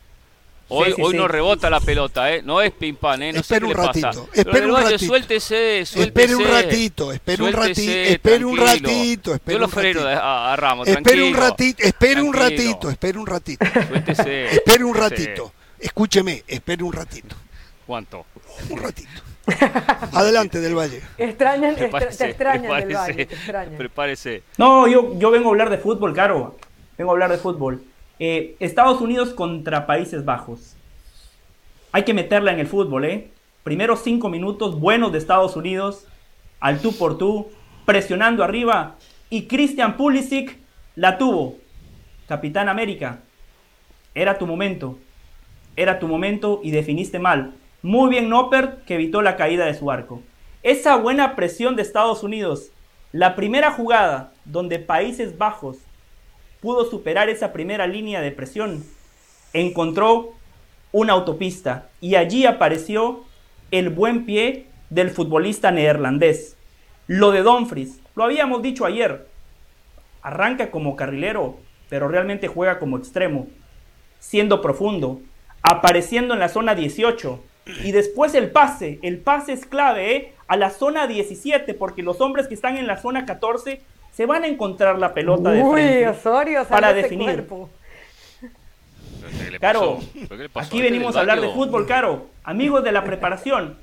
Hoy, Sí, sí, hoy sí. no rebota la pelota, ¿eh? No es pim pam, ¿eh? No sé Espere qué un le pasa. ratito, Pero espere un Valle, ratito. Suéltese, suéltese. Espere un ratito, espere un ratito, espere un ratito, espere Yo lo un freno ratito. a, a Ramos, Espere un ratito, espere un ratito, espere un ratito. Suéltese. Espere un ratito. Escúcheme, espere un ratito. ¿Cuánto? Un ratito. Adelante del Valle. Extrañan, Prepárese, te extrañan del Valle, te extrañan. Prepárese. No, yo, yo vengo a hablar de fútbol, Caro. Vengo a hablar de fútbol. Eh, Estados Unidos contra Países Bajos. Hay que meterla en el fútbol, ¿eh? Primeros cinco minutos buenos de Estados Unidos, al tú por tú, presionando arriba. Y Christian Pulisic la tuvo. Capitán América. Era tu momento. Era tu momento y definiste mal. Muy bien Noppert que evitó la caída de su arco. Esa buena presión de Estados Unidos. La primera jugada donde Países Bajos pudo superar esa primera línea de presión, encontró una autopista y allí apareció el buen pie del futbolista neerlandés. Lo de Dumfries, lo habíamos dicho ayer, arranca como carrilero, pero realmente juega como extremo, siendo profundo, apareciendo en la zona 18. Y después el pase, el pase es clave ¿eh? a la zona 17, porque los hombres que están en la zona 14 se van a encontrar la pelota de Uy, frente Osorio, para definir. cuerpo. ¿Qué le Caro, aquí ¿Este venimos a hablar de fútbol, Caro. Amigos de la preparación.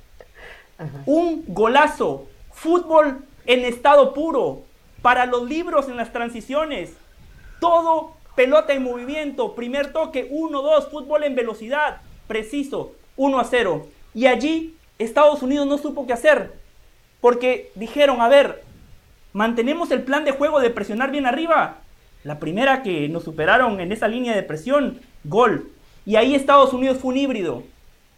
Un golazo. Fútbol en estado puro. Para los libros en las transiciones. Todo pelota en movimiento. Primer toque, 1-2. Fútbol en velocidad. Preciso. 1 a 0. Y allí Estados Unidos no supo qué hacer. Porque dijeron, a ver, mantenemos el plan de juego de presionar bien arriba. La primera que nos superaron en esa línea de presión, gol. Y ahí Estados Unidos fue un híbrido.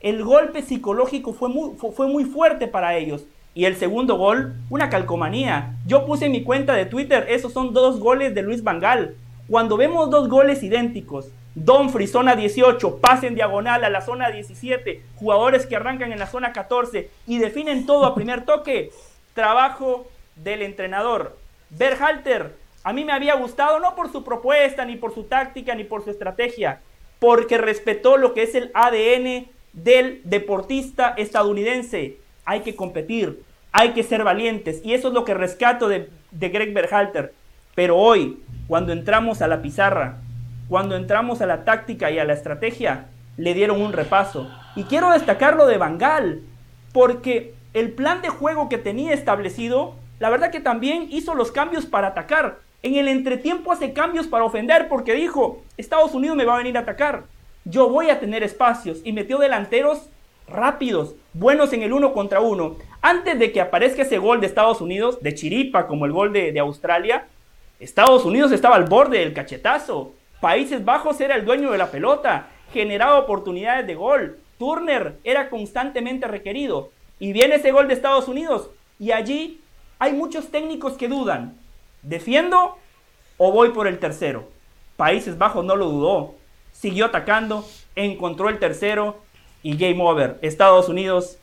El golpe psicológico fue muy, fu- fue muy fuerte para ellos. Y el segundo gol, una calcomanía. Yo puse en mi cuenta de Twitter, esos son dos goles de Luis Vangal. Cuando vemos dos goles idénticos, Dumfries, zona 18, pase en diagonal a la zona 17, jugadores que arrancan en la zona 14 y definen todo a primer toque, trabajo del entrenador. Berhalter, a mí me había gustado no por su propuesta, ni por su táctica, ni por su estrategia, porque respetó lo que es el ADN del deportista estadounidense. Hay que competir, hay que ser valientes, y eso es lo que rescato de, de Greg Berhalter. Pero hoy, cuando entramos a la pizarra, cuando entramos a la táctica y a la estrategia, le dieron un repaso. Y quiero destacar lo de Bangal, porque el plan de juego que tenía establecido, la verdad que también hizo los cambios para atacar. En el entretiempo hace cambios para ofender porque dijo, Estados Unidos me va a venir a atacar. Yo voy a tener espacios y metió delanteros rápidos, buenos en el uno contra uno. Antes de que aparezca ese gol de Estados Unidos, de chiripa como el gol de Australia, Estados Unidos estaba al borde del cachetazo. Países Bajos era el dueño de la pelota, generaba oportunidades de gol. Turner era constantemente requerido. Y viene ese gol de Estados Unidos. Y allí hay muchos técnicos que dudan. ¿Defiendo o voy por el tercero? Países Bajos no lo dudó. Siguió atacando, encontró el tercero y game over. Estados Unidos,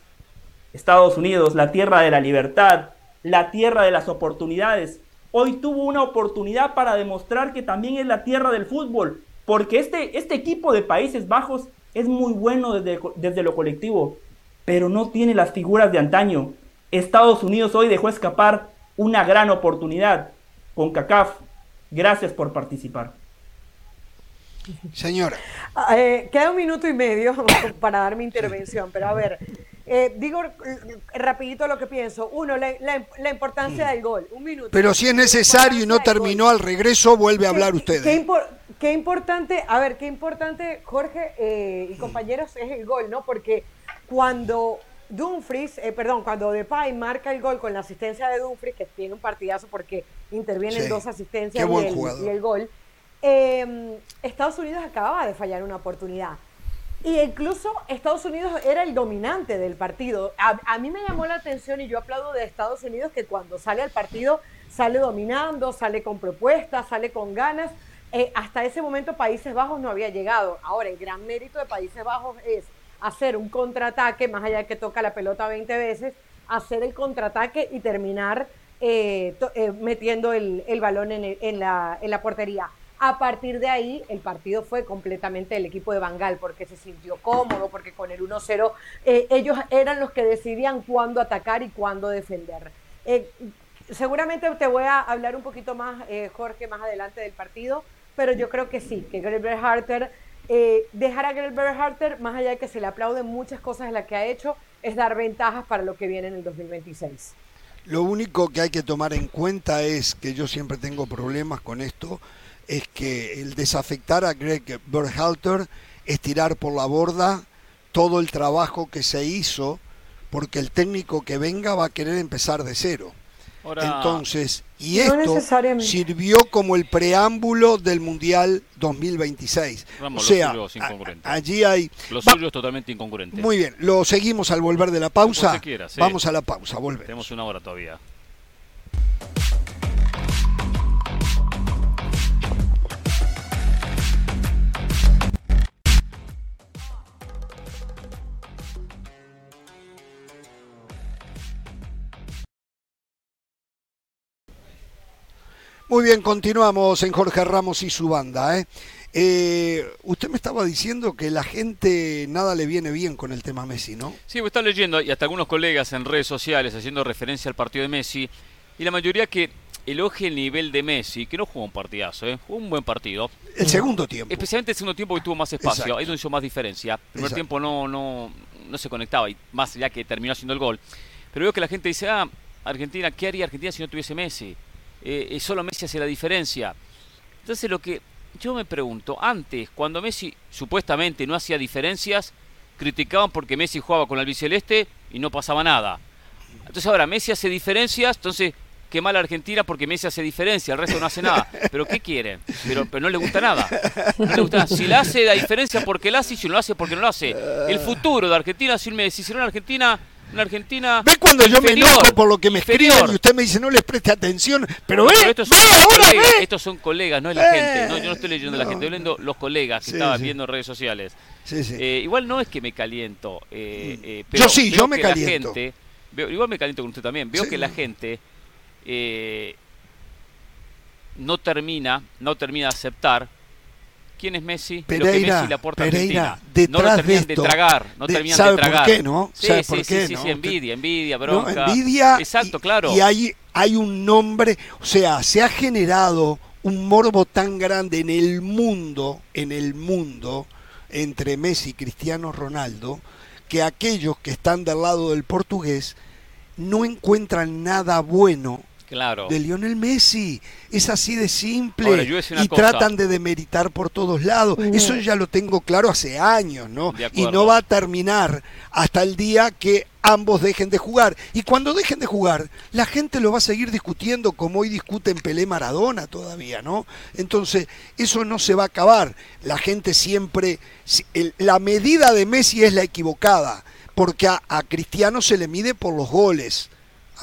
Estados Unidos, la tierra de la libertad, la tierra de las oportunidades. Hoy tuvo una oportunidad para demostrar que también es la tierra del fútbol, porque este, este equipo de Países Bajos es muy bueno desde, desde lo colectivo, pero no tiene las figuras de antaño. Estados Unidos hoy dejó escapar una gran oportunidad con CACAF. Gracias por participar. Señora. Ah, eh, queda un minuto y medio para dar mi intervención, pero a ver, eh, digo rapidito lo que pienso. Uno, la, la- la importancia del gol. Un minuto. Pero si es necesario y no terminó al regreso, vuelve a hablar usted. Qué, impor- qué importante, a ver, qué importante, Jorge eh, y compañeros, es el gol, ¿no? Porque cuando Dumfries, eh, perdón, cuando Depay marca el gol con la asistencia de Dumfries, que tiene un partidazo porque intervienen Sí, dos asistencias y el, y el gol, eh, Estados Unidos acababa de fallar una oportunidad. Y incluso Estados Unidos era el dominante del partido. A, mí me llamó la atención y yo aplaudo de Estados Unidos que cuando sale al partido sale dominando, sale con propuestas, sale con ganas. Eh, hasta ese momento Países Bajos no había llegado. Ahora, el gran mérito de Países Bajos es hacer un contraataque, más allá de que toca la pelota 20 veces, hacer el contraataque y terminar eh, eh, metiendo el, el balón en, el- en la, en la portería. A partir de ahí, el partido fue completamente el equipo de Bangal, porque se sintió cómodo, porque con el 1-0 eh, ellos eran los que decidían cuándo atacar y cuándo defender. Eh, seguramente te voy a hablar un poquito más, eh, Jorge, más adelante del partido, pero yo creo que sí, que Greg Harter, eh, dejar a Greg Harter, más allá de que se le aplauden muchas cosas de las que ha hecho, es dar ventajas para lo que viene en el 2026. Lo único que hay que tomar en cuenta es que yo siempre tengo problemas con esto, es que el desafectar a Greg Berhalter es tirar por la borda todo el trabajo que se hizo, porque el técnico que venga va a querer empezar de cero. Ahora- Entonces, y No esto sirvió como el preámbulo del Mundial 2026. Ramos, o sea, lo suyo es allí hay... Lo Va- suyo es totalmente incongruente. Muy bien, lo seguimos al volver de la pausa. Quiera, sí. Vamos a la pausa, volvemos. Tenemos una hora todavía. Muy bien, continuamos en Jorge Ramos y su banda. ¿eh? Eh, usted me estaba diciendo que la gente nada le viene bien con el tema Messi, ¿no? Sí, me están leyendo y hasta algunos colegas en redes sociales haciendo referencia al partido de Messi y la mayoría que elogia el nivel de Messi, que no jugó un partidazo, ¿eh? jugó un buen partido. El segundo tiempo. Especialmente el segundo tiempo que tuvo más espacio, Exacto. ahí donde hizo más diferencia. El primer Exacto. tiempo no, no, no se conectaba, y más allá que terminó haciendo el gol. Pero veo que la gente dice, ah, Argentina, ¿qué haría Argentina si no tuviese Messi? Eh, eh, solo Messi hace la diferencia. Entonces lo que yo me pregunto, antes, cuando Messi supuestamente no hacía diferencias, criticaban porque Messi jugaba con el albiceleste y no pasaba nada. Entonces ahora Messi hace diferencias, entonces qué mal Argentina porque Messi hace diferencia, el resto no hace nada. ¿Pero qué quieren? Pero, pero no le gusta nada. No le gusta. Si la hace la diferencia porque la hace y si no lo hace porque no lo hace. El futuro de Argentina si será una Argentina, una Argentina ¿Ve cuando yo me enojo por lo que me escriben y usted me dice no les preste atención? Pero ve, Pero estos ve, son, ahora colegas, ve. estos son colegas, no es la Eh, gente. No, yo no estoy leyendo la no. gente, estoy leyendo los colegas que Sí, estaban sí. viendo en redes sociales. Sí, sí. Eh, igual no es que me caliento. eh, eh, Yo pero sí, yo me la caliento. gente- veo- igual me caliento con usted también. Veo que la gente eh, no termina, no termina de aceptar quién es Messi, lo que Pereira, Messi le aporta Pereira, Argentina. no lo de terminan de, esto, tragar, no de- terminan ¿sabe de por tragar. qué, no? Sí, ¿Sabe sí, por sí, qué, sí, no? sí, envidia, envidia, No, bronca. envidia. Exacto, y- claro. Y hay, hay un nombre, o sea, se ha generado un morbo tan grande en el mundo, en el mundo, entre Messi y Cristiano Ronaldo, que aquellos que están del lado del portugués no encuentran nada bueno Claro. de Lionel Messi. Es así de simple. Ahora, y cosa. tratan de demeritar por todos lados. Eso ya lo tengo claro hace años, ¿no? Y no va a terminar hasta el día que ambos dejen de jugar. Y cuando dejen de jugar, la gente lo va a seguir discutiendo como hoy discuten Pelé Maradona todavía, ¿no? Entonces, eso no se va a acabar. La gente siempre... la medida de Messi es la equivocada, porque a, a Cristiano se le mide por los goles.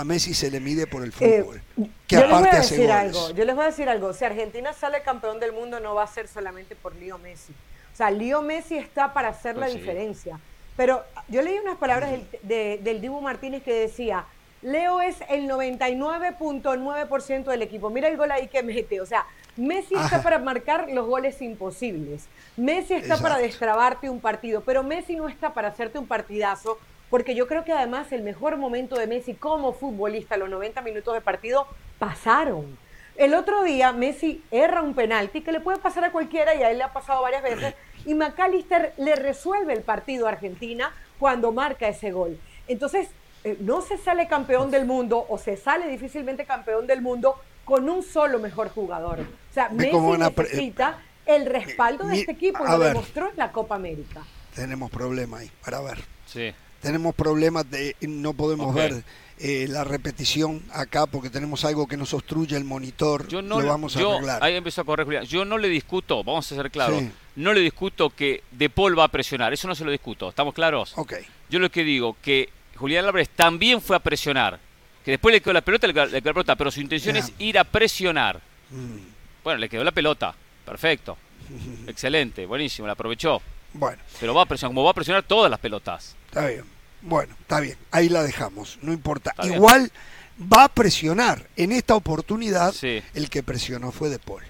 A Messi se le mide por el Eh, fútbol. que yo les voy a decir algo, yo les voy a decir algo, si Argentina sale campeón del mundo no va a ser solamente por Leo Messi. O sea, Leo Messi está para hacer la Pues sí. diferencia. Pero yo leí unas palabras del, de- del Dibu Martínez que decía, Leo es el 99.9% del equipo. Mira el gol ahí que mete. O sea, Messi está para marcar los goles imposibles. Messi está para destrabarte un partido, pero Messi no está para hacerte un partidazo porque yo creo que además el mejor momento de Messi como futbolista, los 90 minutos de partido, pasaron. El otro día Messi erra un penalti que le puede pasar a cualquiera y a él le ha pasado varias veces, y McAllister le resuelve el partido a Argentina cuando marca ese gol. Entonces, eh, no se sale campeón del mundo o se sale difícilmente campeón del mundo con un solo mejor jugador. O sea, Messi necesita el respaldo de Mi- este equipo y lo ver. demostró en la Copa América. Tenemos problemas ahí, para ver. Sí. Tenemos problemas de no podemos ver eh, la repetición acá porque tenemos algo que nos obstruye el monitor. Yo no lo vamos a arreglar. Ahí empezó a correr Julián. Yo no le discuto, vamos a ser claros, Sí. no le discuto que De Paul va a presionar, eso no se lo discuto, ¿estamos claros? Ok. Yo lo que digo, que Julián Álvarez también fue a presionar, que después le quedó la pelota, le quedó, la pelota, pero su intención es ir a presionar. Mm, Bueno, le quedó la pelota, perfecto, excelente, buenísimo, la aprovechó. Bueno, Pero va a presionar, como va a presionar todas las pelotas. Está bien. Bueno, está bien. Ahí la dejamos. No importa. Está bien. Igual va a presionar. En esta oportunidad, Sí. el que presionó fue De Paul.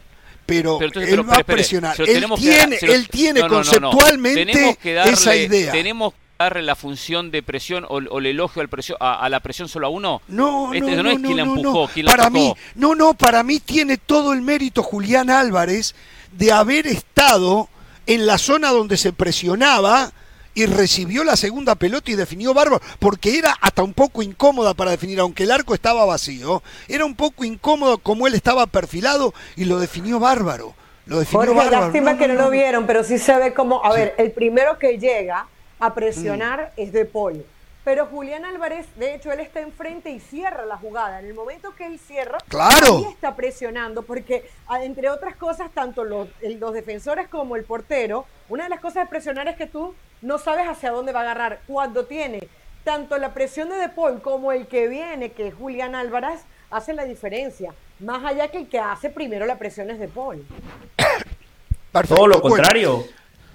Pero, Pero entonces, él pero- va a presionar. Él dar- tiene, lo- él tiene no, no, no, no. conceptualmente Tenemos que darle- esa idea. Tenemos que darle la función de presión o, o el elogio al presión, a, a la presión solo a uno. No, Este no, no, es no, quien la no, empujó, no. quien la para mí, no, no, para mí tiene todo el mérito Julián Álvarez de haber estado en la zona donde se presionaba y recibió la segunda pelota y definió bárbaro, porque era hasta un poco incómoda para definir, aunque el arco estaba vacío, era un poco incómodo como él estaba perfilado y lo definió bárbaro. Lo definió Jorge, bárbaro. lástima No, que no, no, no, lo vieron, pero sí se ve como, a ver, el primero que llega a presionar Mm. es De Paul. Pero Julián Álvarez, de hecho, él está enfrente y cierra la jugada. En el momento que él cierra, ¡Claro! ahí está presionando, porque ah, entre otras cosas, tanto los, el- los defensores como el portero, una de las cosas de presionar es que tú no sabes hacia dónde va a agarrar. Cuando tiene tanto la presión de De Paul como el que viene, que es Julián Álvarez, hace la diferencia. Más allá que el que hace primero la presión es De Paul. Perfecto, Todo lo bueno. contrario.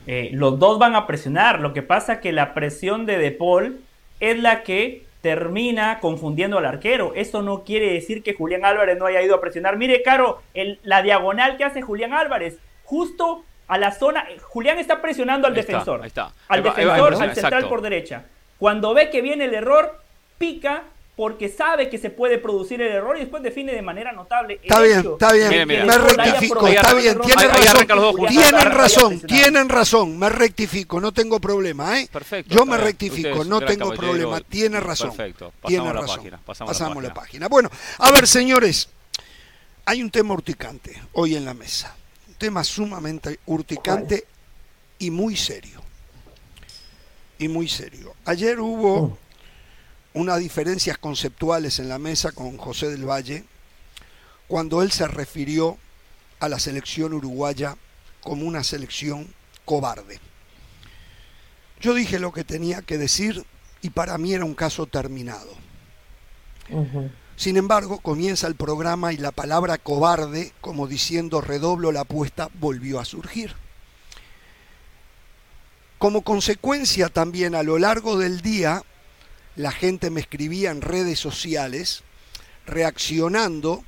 Eh, los dos van a presionar. Lo que pasa que la presión de De Paul es la que termina confundiendo al arquero. Eso no quiere decir que Julián Álvarez no haya ido a presionar. Mire, Caro, el- la diagonal que hace Julián Álvarez, justo a la zona. eh, Julián está presionando al Ahí está, defensor. ahí está. Al Ahí va, ahí va, defensor, va, al central exacto. por derecha. Cuando ve que viene el error, pica porque sabe que se puede producir el error y después define de manera notable. El Está bien, hecho está bien, Mira, mira. Me rectifico, está bien, tienen razón, tienen razón, tienen razón, me rectifico, no tengo problema, ¿eh? Perfecto, Yo me rectifico, no tengo problema, tiene razón. Perfecto, pasamos tiene a la razón. página, pasamos la la página. página. Bueno, a ver, señores, hay un tema urticante hoy en la mesa. Un tema sumamente urticante y muy serio. Y muy serio. Ayer hubo unas diferencias conceptuales en la mesa con José del Valle cuando él se refirió a la selección uruguaya como una selección cobarde. Yo dije lo que tenía que decir y para mí era un caso terminado. Sin embargo, comienza el programa y la palabra cobarde, como diciendo redoblo la apuesta, volvió a surgir. Como consecuencia también a lo largo del día, la gente me escribía en redes sociales reaccionando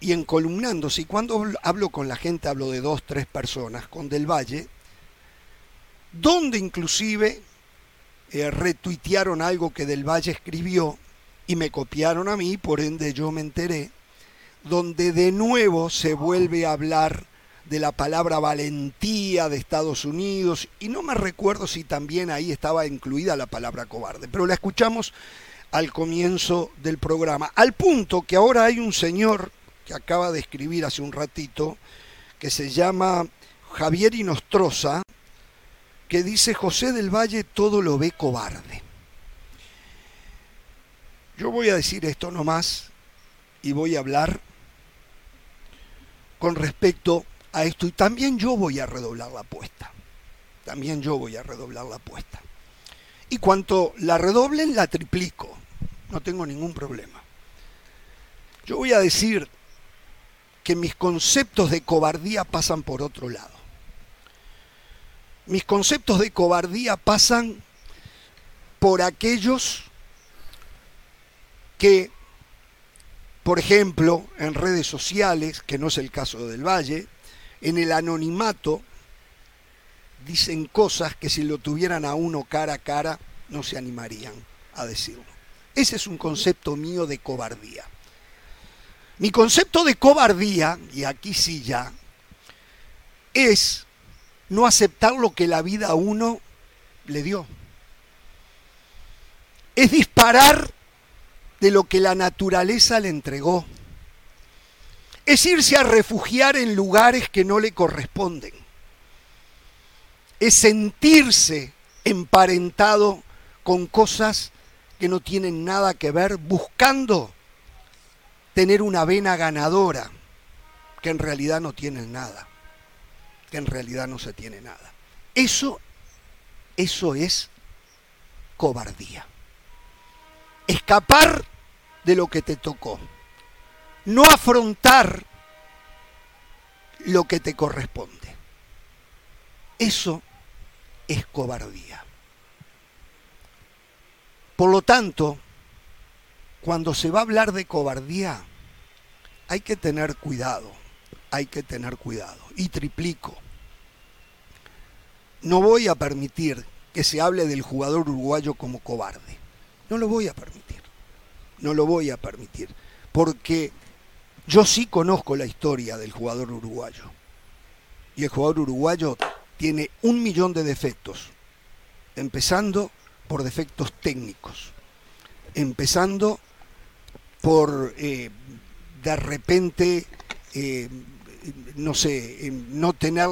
y encolumnándose. Y cuando hablo- con la gente hablo de dos, tres personas, con Del Valle, donde inclusive eh, retuitearon algo que Del Valle escribió y me copiaron a mí, por ende yo me enteré, donde de nuevo se vuelve a hablar de la palabra valentía de Estados Unidos y no me recuerdo si también ahí estaba incluida la palabra cobarde, pero la escuchamos al comienzo del programa, al punto que ahora hay un señor que acaba de escribir hace un ratito, que se llama Javier Inostroza, que dice José del Valle todo lo ve cobarde. Yo voy a decir esto nomás y voy a hablar con respecto a esto y también yo voy a redoblar la apuesta. También yo voy a redoblar la apuesta. Y cuanto la redoblen, la triplico. No tengo ningún problema. Yo voy a decir que mis conceptos de cobardía pasan por otro lado. Mis conceptos de cobardía pasan por aquellos que, por ejemplo, en redes sociales, que no es el caso del Valle, en el anonimato dicen cosas que si lo tuvieran a uno cara a cara no se animarían a decirlo. Ese es un concepto mío de cobardía. Mi concepto de cobardía, y aquí sí ya, es no aceptar lo que la vida a uno le dio. Es disparar de lo que la naturaleza le entregó. Es irse a refugiar en lugares que no le corresponden. Es sentirse emparentado con cosas que no tienen nada que ver, buscando tener una vena ganadora, que en realidad no tienen nada, que en realidad no se tiene nada. Eso, eso es cobardía. Escapar de lo que te tocó. No afrontar lo que te corresponde. Eso es cobardía. Por lo tanto, cuando se va a hablar de cobardía, hay que tener cuidado, hay que tener cuidado. Y triplico, no voy a permitir que se hable del jugador uruguayo como cobarde. No lo voy a permitir, no lo voy a permitir, porque yo sí conozco la historia del jugador uruguayo. Y el jugador uruguayo tiene un millón de defectos, empezando por defectos técnicos, empezando por eh, de repente, eh, no sé, eh, no tener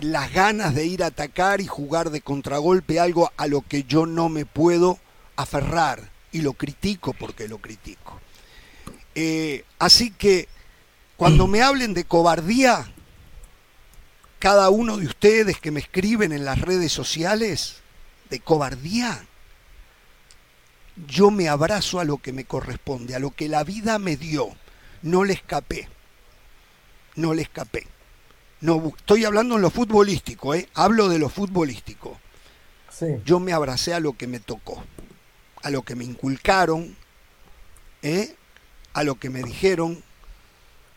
las ganas de ir a atacar y jugar de contragolpe, algo a lo que yo no me puedo aferrar y lo critico porque lo critico. Así que cuando me hablen de cobardía, cada uno de ustedes que me escriben en las redes sociales, de cobardía, yo me abrazo a lo que me corresponde, a lo que la vida me dio. No le escapé. No le escapé. No, estoy hablando en lo futbolístico, ¿eh? hablo de lo futbolístico. Yo me abracé a lo que me tocó, a lo que me inculcaron, ¿eh? A lo que me dijeron,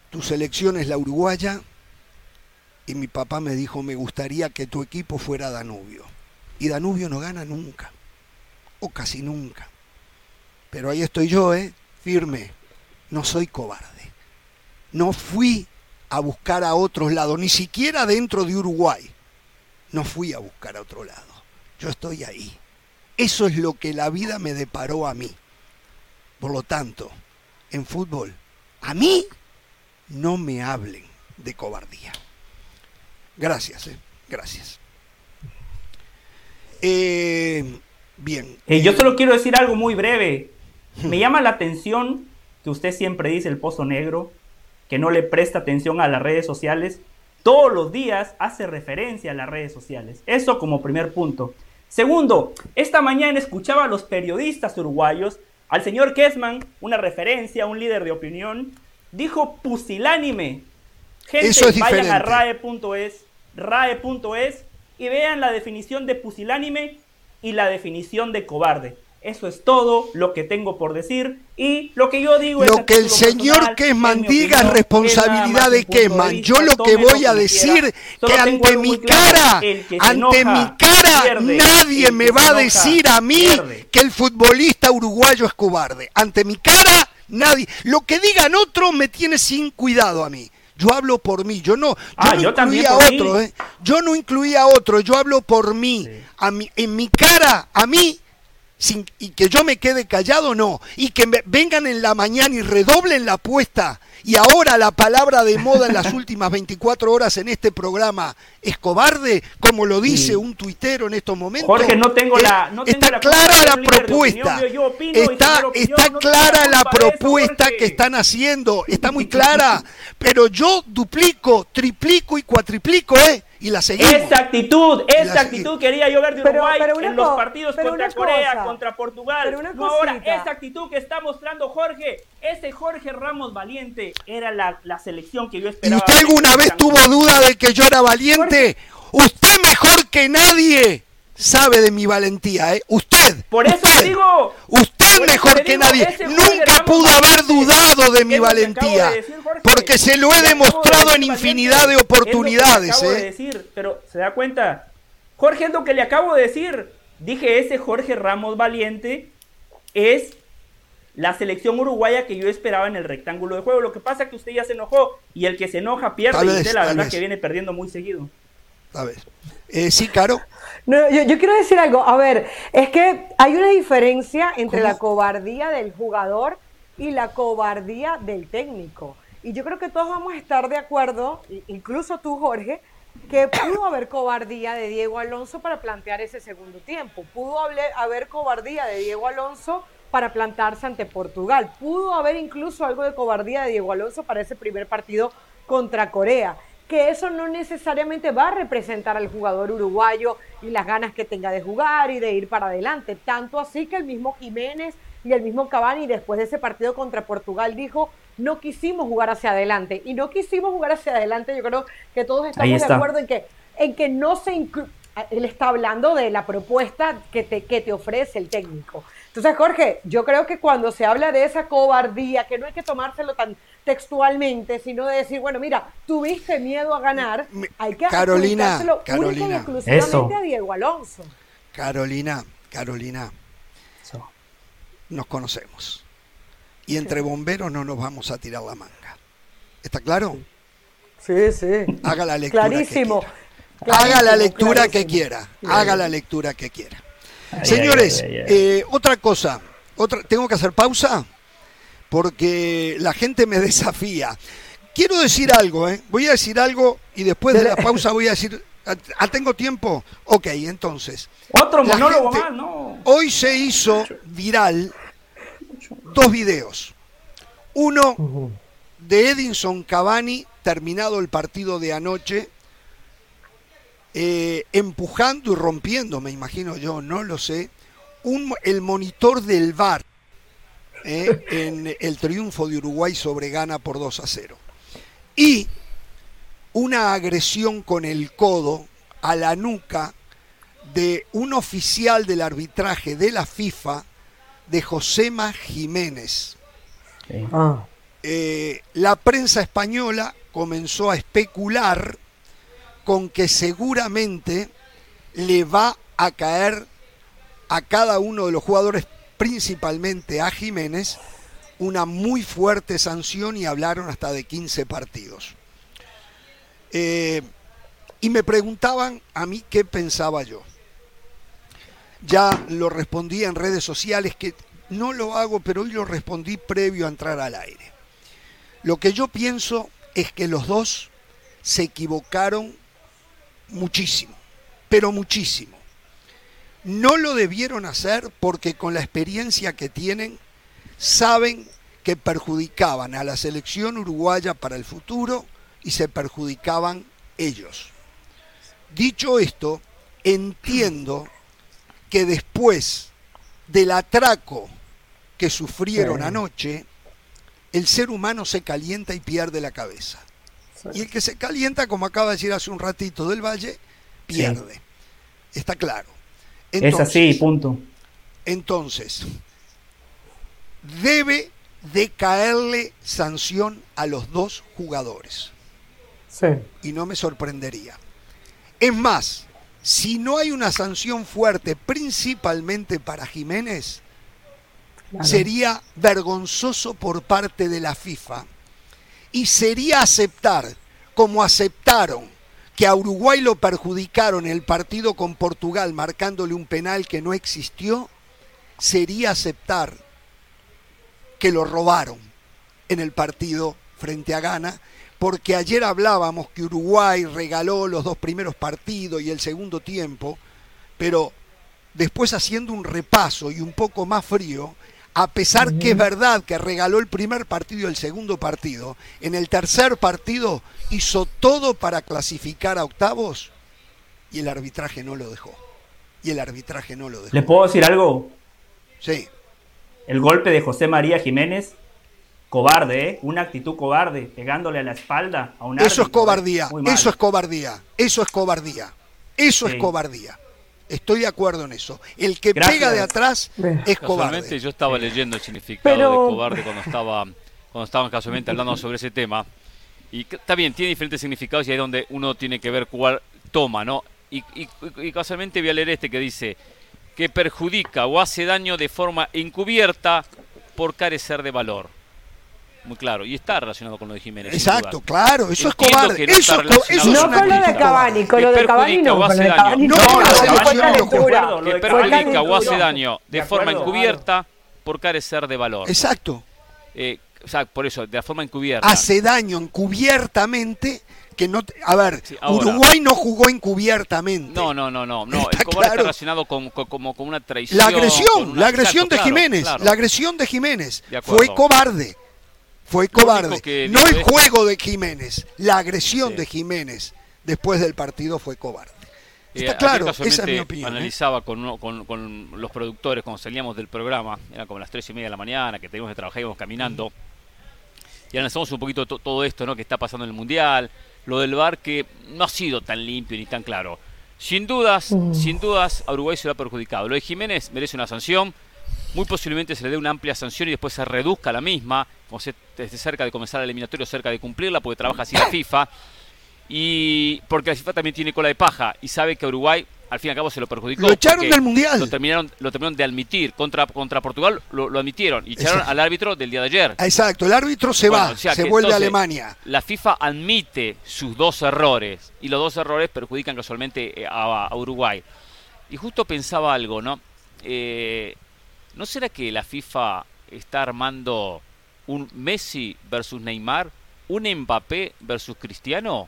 tu selección es la uruguaya, y mi papá me dijo, me gustaría que tu equipo fuera Danubio. Y Danubio no gana nunca, o casi nunca. Pero ahí estoy yo, ¿eh? Firme. No soy cobarde. No fui a buscar a otros lados, ni siquiera dentro de Uruguay. No fui a buscar a otro lado. Yo estoy ahí. Eso es lo que la vida me deparó a mí. Por lo tanto, en fútbol, a mí no me hablen de cobardía. Gracias, ¿eh? gracias. Eh, bien. Eh, yo solo quiero decir algo muy breve. Me llama la atención que usted siempre dice el pozo negro, que no le presta atención a las redes sociales. Todos los días hace referencia a las redes sociales. Eso como primer punto. Segundo, esta mañana escuchaba a los periodistas uruguayos, al señor Kessman, una referencia, un líder de opinión, dijo pusilánime. Gente, vayan a rae.es, rae.es y vean la definición de pusilánime y la definición de cobarde. Eso es todo lo que tengo por decir. Y lo que yo digo lo es. Lo que el señor Kesman diga es responsabilidad de Kesman. Yo lo que voy a decir que ante mi cara, ante mi cara, nadie me va a decir a mí que el futbolista uruguayo es cobarde. Ante mi cara, nadie. Lo que digan otros me tiene sin cuidado a mí. Yo hablo por mí, yo no, yo ah, no yo incluía a otro, ¿eh? yo no incluía a otro, yo hablo por mí. A mí, en mi cara, a mí y que yo me quede callado, no. Y que me, vengan en la mañana y redoblen la apuesta. Y ahora la palabra de moda en las últimas 24 horas en este programa es cobarde, como lo dice un tuitero en estos momentos. Jorge, no tengo la. No está clara la propuesta. está está clara la propuesta que están haciendo. Está muy clara. Pero yo duplico, triplico y cuatriplico, ¿eh? Y la seguimos. Esa actitud, esa actitud quería yo ver de Uruguay en los partidos contra Corea, contra Portugal. no ahora, esa actitud que está mostrando Jorge, ese Jorge Ramos valiente era la, la selección que yo esperaba. ¿Y usted alguna vez tuvo duda de que yo era valiente? Usted mejor que nadie sabe de mi valentía, ¿eh? Usted. Por eso digo. Usted mejor que nadie. Nunca pudo haber dudado de mi valentía. porque se lo he demostrado en infinidad de oportunidades, ¿eh? pero se da cuenta. Jorge, es lo que le acabo de decir. dije ese Jorge Ramos Valiente es la selección uruguaya que yo esperaba en el rectángulo de juego. Lo que pasa es que usted ya se enojó y el que se enoja pierde y usted la verdad que viene perdiendo muy seguido. A ver. Eh, sí, Caro. No, yo, yo quiero decir algo. A ver, es que hay una diferencia entre la cobardía del jugador y la cobardía del técnico. Y yo creo que todos vamos a estar de acuerdo, incluso tú, Jorge, que pudo haber cobardía de Diego Alonso para plantear ese segundo tiempo. Pudo haber cobardía de Diego Alonso para plantarse ante Portugal. Pudo haber incluso algo de cobardía de Diego Alonso para ese primer partido contra Corea que eso no necesariamente va a representar al jugador uruguayo y las ganas que tenga de jugar y de ir para adelante. Tanto así que el mismo Jiménez y el mismo Cavani después de ese partido contra Portugal dijo, no quisimos jugar hacia adelante. Y no quisimos jugar hacia adelante, yo creo que todos estamos de acuerdo en que, en que no se él está hablando de la propuesta que te, que te ofrece el técnico. Entonces, Jorge, yo creo que cuando se habla de esa cobardía, que no hay que tomárselo tan textualmente, sino de decir, bueno, mira, tuviste miedo a ganar, hay que Carolina, adjudicárselo única y Carolina. exclusivamente Eso. a Diego Alonso. Carolina, Carolina. Nos conocemos. Y entre bomberos no nos vamos a tirar la manga. ¿Está claro? Sí, sí. Haga la lectura. Clarísimo. Que quiera. Haga la Clarísimo, lectura que clarísimo. quiera. Haga la lectura que quiera. Señores, ay, ay, ay. eh, otra cosa. Otra, ¿Tengo que hacer pausa? Porque la gente me desafía. Quiero decir algo, ¿eh? Voy a decir algo y después de la pausa voy a decir. ¿Ah, tengo tiempo? Ok, entonces. Otro monólogo gente- más, no. Hoy se hizo viral dos videos. Uno de Edinson Cavani, terminado el partido de anoche, eh, empujando y rompiendo, me imagino yo, no lo sé, un, el monitor del VAR eh, en el triunfo de Uruguay sobre Ghana por 2 a 0. Y una agresión con el codo a la nuca de un oficial del arbitraje de la FIFA, de Josema Jiménez. Eh, la prensa española comenzó a especular con que seguramente le va a caer a cada uno de los jugadores, principalmente a Jiménez, una muy fuerte sanción y hablaron hasta de 15 partidos. Eh, y me preguntaban a mí qué pensaba yo. Ya lo respondí en redes sociales, que no lo hago, pero hoy lo respondí previo a entrar al aire. Lo que yo pienso es que los dos se equivocaron muchísimo, pero muchísimo. No lo debieron hacer porque con la experiencia que tienen saben que perjudicaban a la selección uruguaya para el futuro y se perjudicaban ellos. Dicho esto, entiendo que después del atraco que sufrieron Sí. anoche, el ser humano se calienta y pierde la cabeza. Y el que se calienta, como acaba de decir hace un ratito del Valle, pierde. Está claro. es así, punto. Entonces, debe de caerle sanción a los dos jugadores. Sí. Y no me sorprendería. Es más, si no hay una sanción fuerte, principalmente para Jiménez, Claro. sería vergonzoso por parte de la FIFA y sería aceptar, como aceptaron que a Uruguay lo perjudicaron el partido con Portugal marcándole un penal que no existió, sería aceptar que lo robaron en el partido frente a Ghana, porque ayer hablábamos que Uruguay regaló los dos primeros partidos y el segundo tiempo, pero después haciendo un repaso y un poco más frío, a pesar que es verdad que regaló el primer partido y el segundo partido, en el tercer partido hizo todo para clasificar a octavos y el arbitraje no lo dejó. Y el arbitraje no lo dejó. ¿Le puedo decir algo? Sí. El golpe de José María Jiménez, cobarde, ¿eh? Una actitud cobarde, pegándole a la espalda a un Eso es árbitro, ¿eh? cobardía, eso es cobardía, eso es cobardía, eso Sí. es cobardía. Estoy de acuerdo en eso. El que Gracias. pega de atrás es cobarde. Casualmente yo estaba leyendo el significado Pero- de cobarde cuando estaba cuando estaban casualmente hablando sobre ese tema. Y está bien, tiene diferentes significados y ahí es donde uno tiene que ver cuál toma, ¿no? Y, y- y casualmente voy a leer este que dice que perjudica o hace daño de forma encubierta por carecer de valor. Muy claro, y está relacionado con lo de Jiménez. Exacto, claro, eso Entiendo es cobarde. no eso, eso es No con lo de Cavani, con Que lo de Cavani no, con hace daño. No, no, no, que perjudica o hace daño de forma encubierta por carecer de valor. Exacto. Eh, o sea, por eso, de la forma encubierta. Hace daño encubiertamente que no... te- A ver, Sí, ahora. Uruguay no jugó encubiertamente. No, no, no, no, no. Está El cobarde claro. está relacionado con, con- como con una traición. La agresión, una- la agresión Exacto, de claro, Jiménez, claro. la agresión de Jiménez. De. Fue cobarde. Fue cobarde. que No el es- juego de Jiménez, la agresión Sí. de Jiménez después del partido fue cobarde. Eh, Está claro, esa es mi opinión. ¿eh? Analizaba con, uno- con, con los productores cuando salíamos del programa, era como las tres y media de la mañana, que teníamos que trabajar, íbamos caminando. Y analizamos un poquito to- todo esto ¿no? que está pasando en el Mundial, lo del VAR que no ha sido tan limpio ni tan claro. Sin dudas, sin dudas, a Uruguay se lo ha perjudicado. Lo de Jiménez merece una sanción, muy posiblemente se le dé una amplia sanción y después se reduzca la misma, como se esté cerca de comenzar el eliminatorio, cerca de cumplirla, porque trabaja así la FIFA. Y porque la FIFA también tiene cola de paja y sabe que Uruguay al fin y al cabo se lo perjudicó. Lo echaron del Mundial. Lo terminaron, lo terminaron de admitir. Contra, contra Portugal lo, lo admitieron y echaron Exacto. al árbitro del día de ayer. Exacto, el árbitro se Bueno, va, o sea se vuelve a Alemania. La FIFA admite sus dos errores y los dos errores perjudican casualmente eh, a, a Uruguay. Y justo pensaba algo, ¿no? Eh, ¿No será que la FIFA está armando un Messi versus Neymar, un Mbappé versus Cristiano?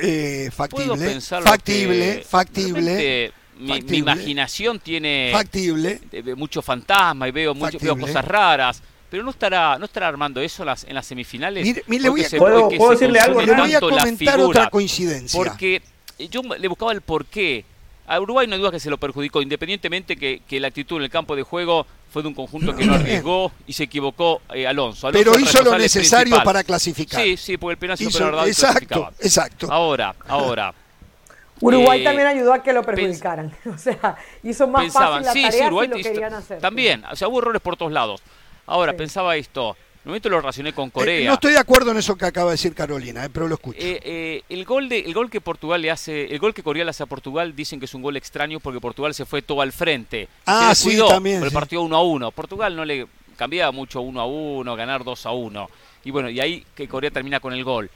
Eh, Puedo factible, pensar factible, factible, Mi, mi factible. imaginación tiene factible. mucho fantasma y veo, mucho, veo cosas raras. Pero no estará, no estará armando eso en las, en las semifinales. Mire- mire, le porque voy a- se- ¿Puedo- porque puedo se decirle algo, consume Le voy a tanto la comentar otra coincidencia. Porque yo le buscaba el porqué. A Uruguay no hay duda que se lo perjudicó, independientemente que, que la actitud en el campo de juego fue de un conjunto que no arriesgó y se equivocó eh, Alonso. Alonso Pero hizo lo necesario principal. para clasificar. Sí, sí, porque el penal Hizo- exacto, exacto. Ahora, ahora. Uruguay Eh, también ayudó a que lo perjudicaran. O sea, hizo más pensaban, fácil la sí, tarea sí, Uruguay si lo querían hacer. También, o sea, hubo errores por todos lados. Ahora, Sí. pensaba esto, un momento lo relacioné con Eh, Corea. no estoy de acuerdo en eso que acaba de decir Carolina, eh, pero lo escucho. Eh, eh, el gol de el gol que Portugal le hace el gol que Corea le hace a Portugal dicen que es un gol extraño porque Portugal se fue todo al frente Ah, se sí, también, por el sí. partido 1 a 1 Portugal no le cambiaba mucho 1 a 1 ganar 2 a 1 y bueno y ahí que Corea termina con el gol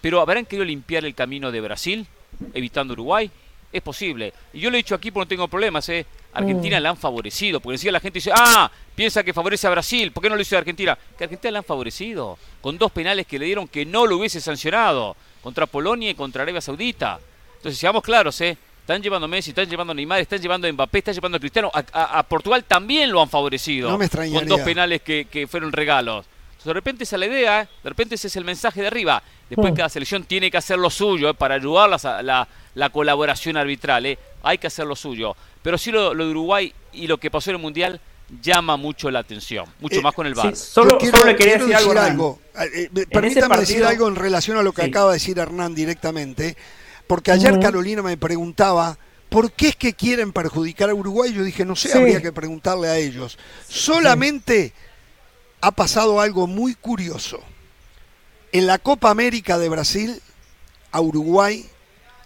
pero habrán querido limpiar el camino de Brasil evitando Uruguay es posible y yo lo he dicho aquí porque no tengo problemas eh Argentina la han favorecido porque decía la gente dice ah piensa que favorece a Brasil ¿por qué no lo hizo a Argentina? que Argentina la han favorecido con dos penales que le dieron que no lo hubiese sancionado contra Polonia y contra Arabia Saudita entonces seamos claros eh están llevando a Messi, están llevando a Neymar, están llevando a Mbappé, están llevando a Cristiano. A, a- a Portugal también lo han favorecido. No me extrañaría. Con dos penales que, que fueron regalos. Entonces, de repente esa es la idea, ¿eh? de repente ese es el mensaje de arriba. Después Mm. cada selección tiene que hacer lo suyo ¿eh? para ayudar la, la, la colaboración arbitral. ¿eh? Hay que hacer lo suyo. Pero sí lo, lo de Uruguay y lo que pasó en el Mundial llama mucho la atención. Mucho Eh, más con el Sí, VAR. solo, quiero, solo le quería decir algo. Eh, eh, permítame decir algo en relación a lo que Sí. acaba de decir Hernán directamente, porque ayer. Carolina me preguntaba. ¿Por qué es que quieren perjudicar a Uruguay? Yo dije, no sé, Sí. habría que preguntarle a ellos. Solamente ha pasado algo muy curioso. En la Copa América de Brasil, a Uruguay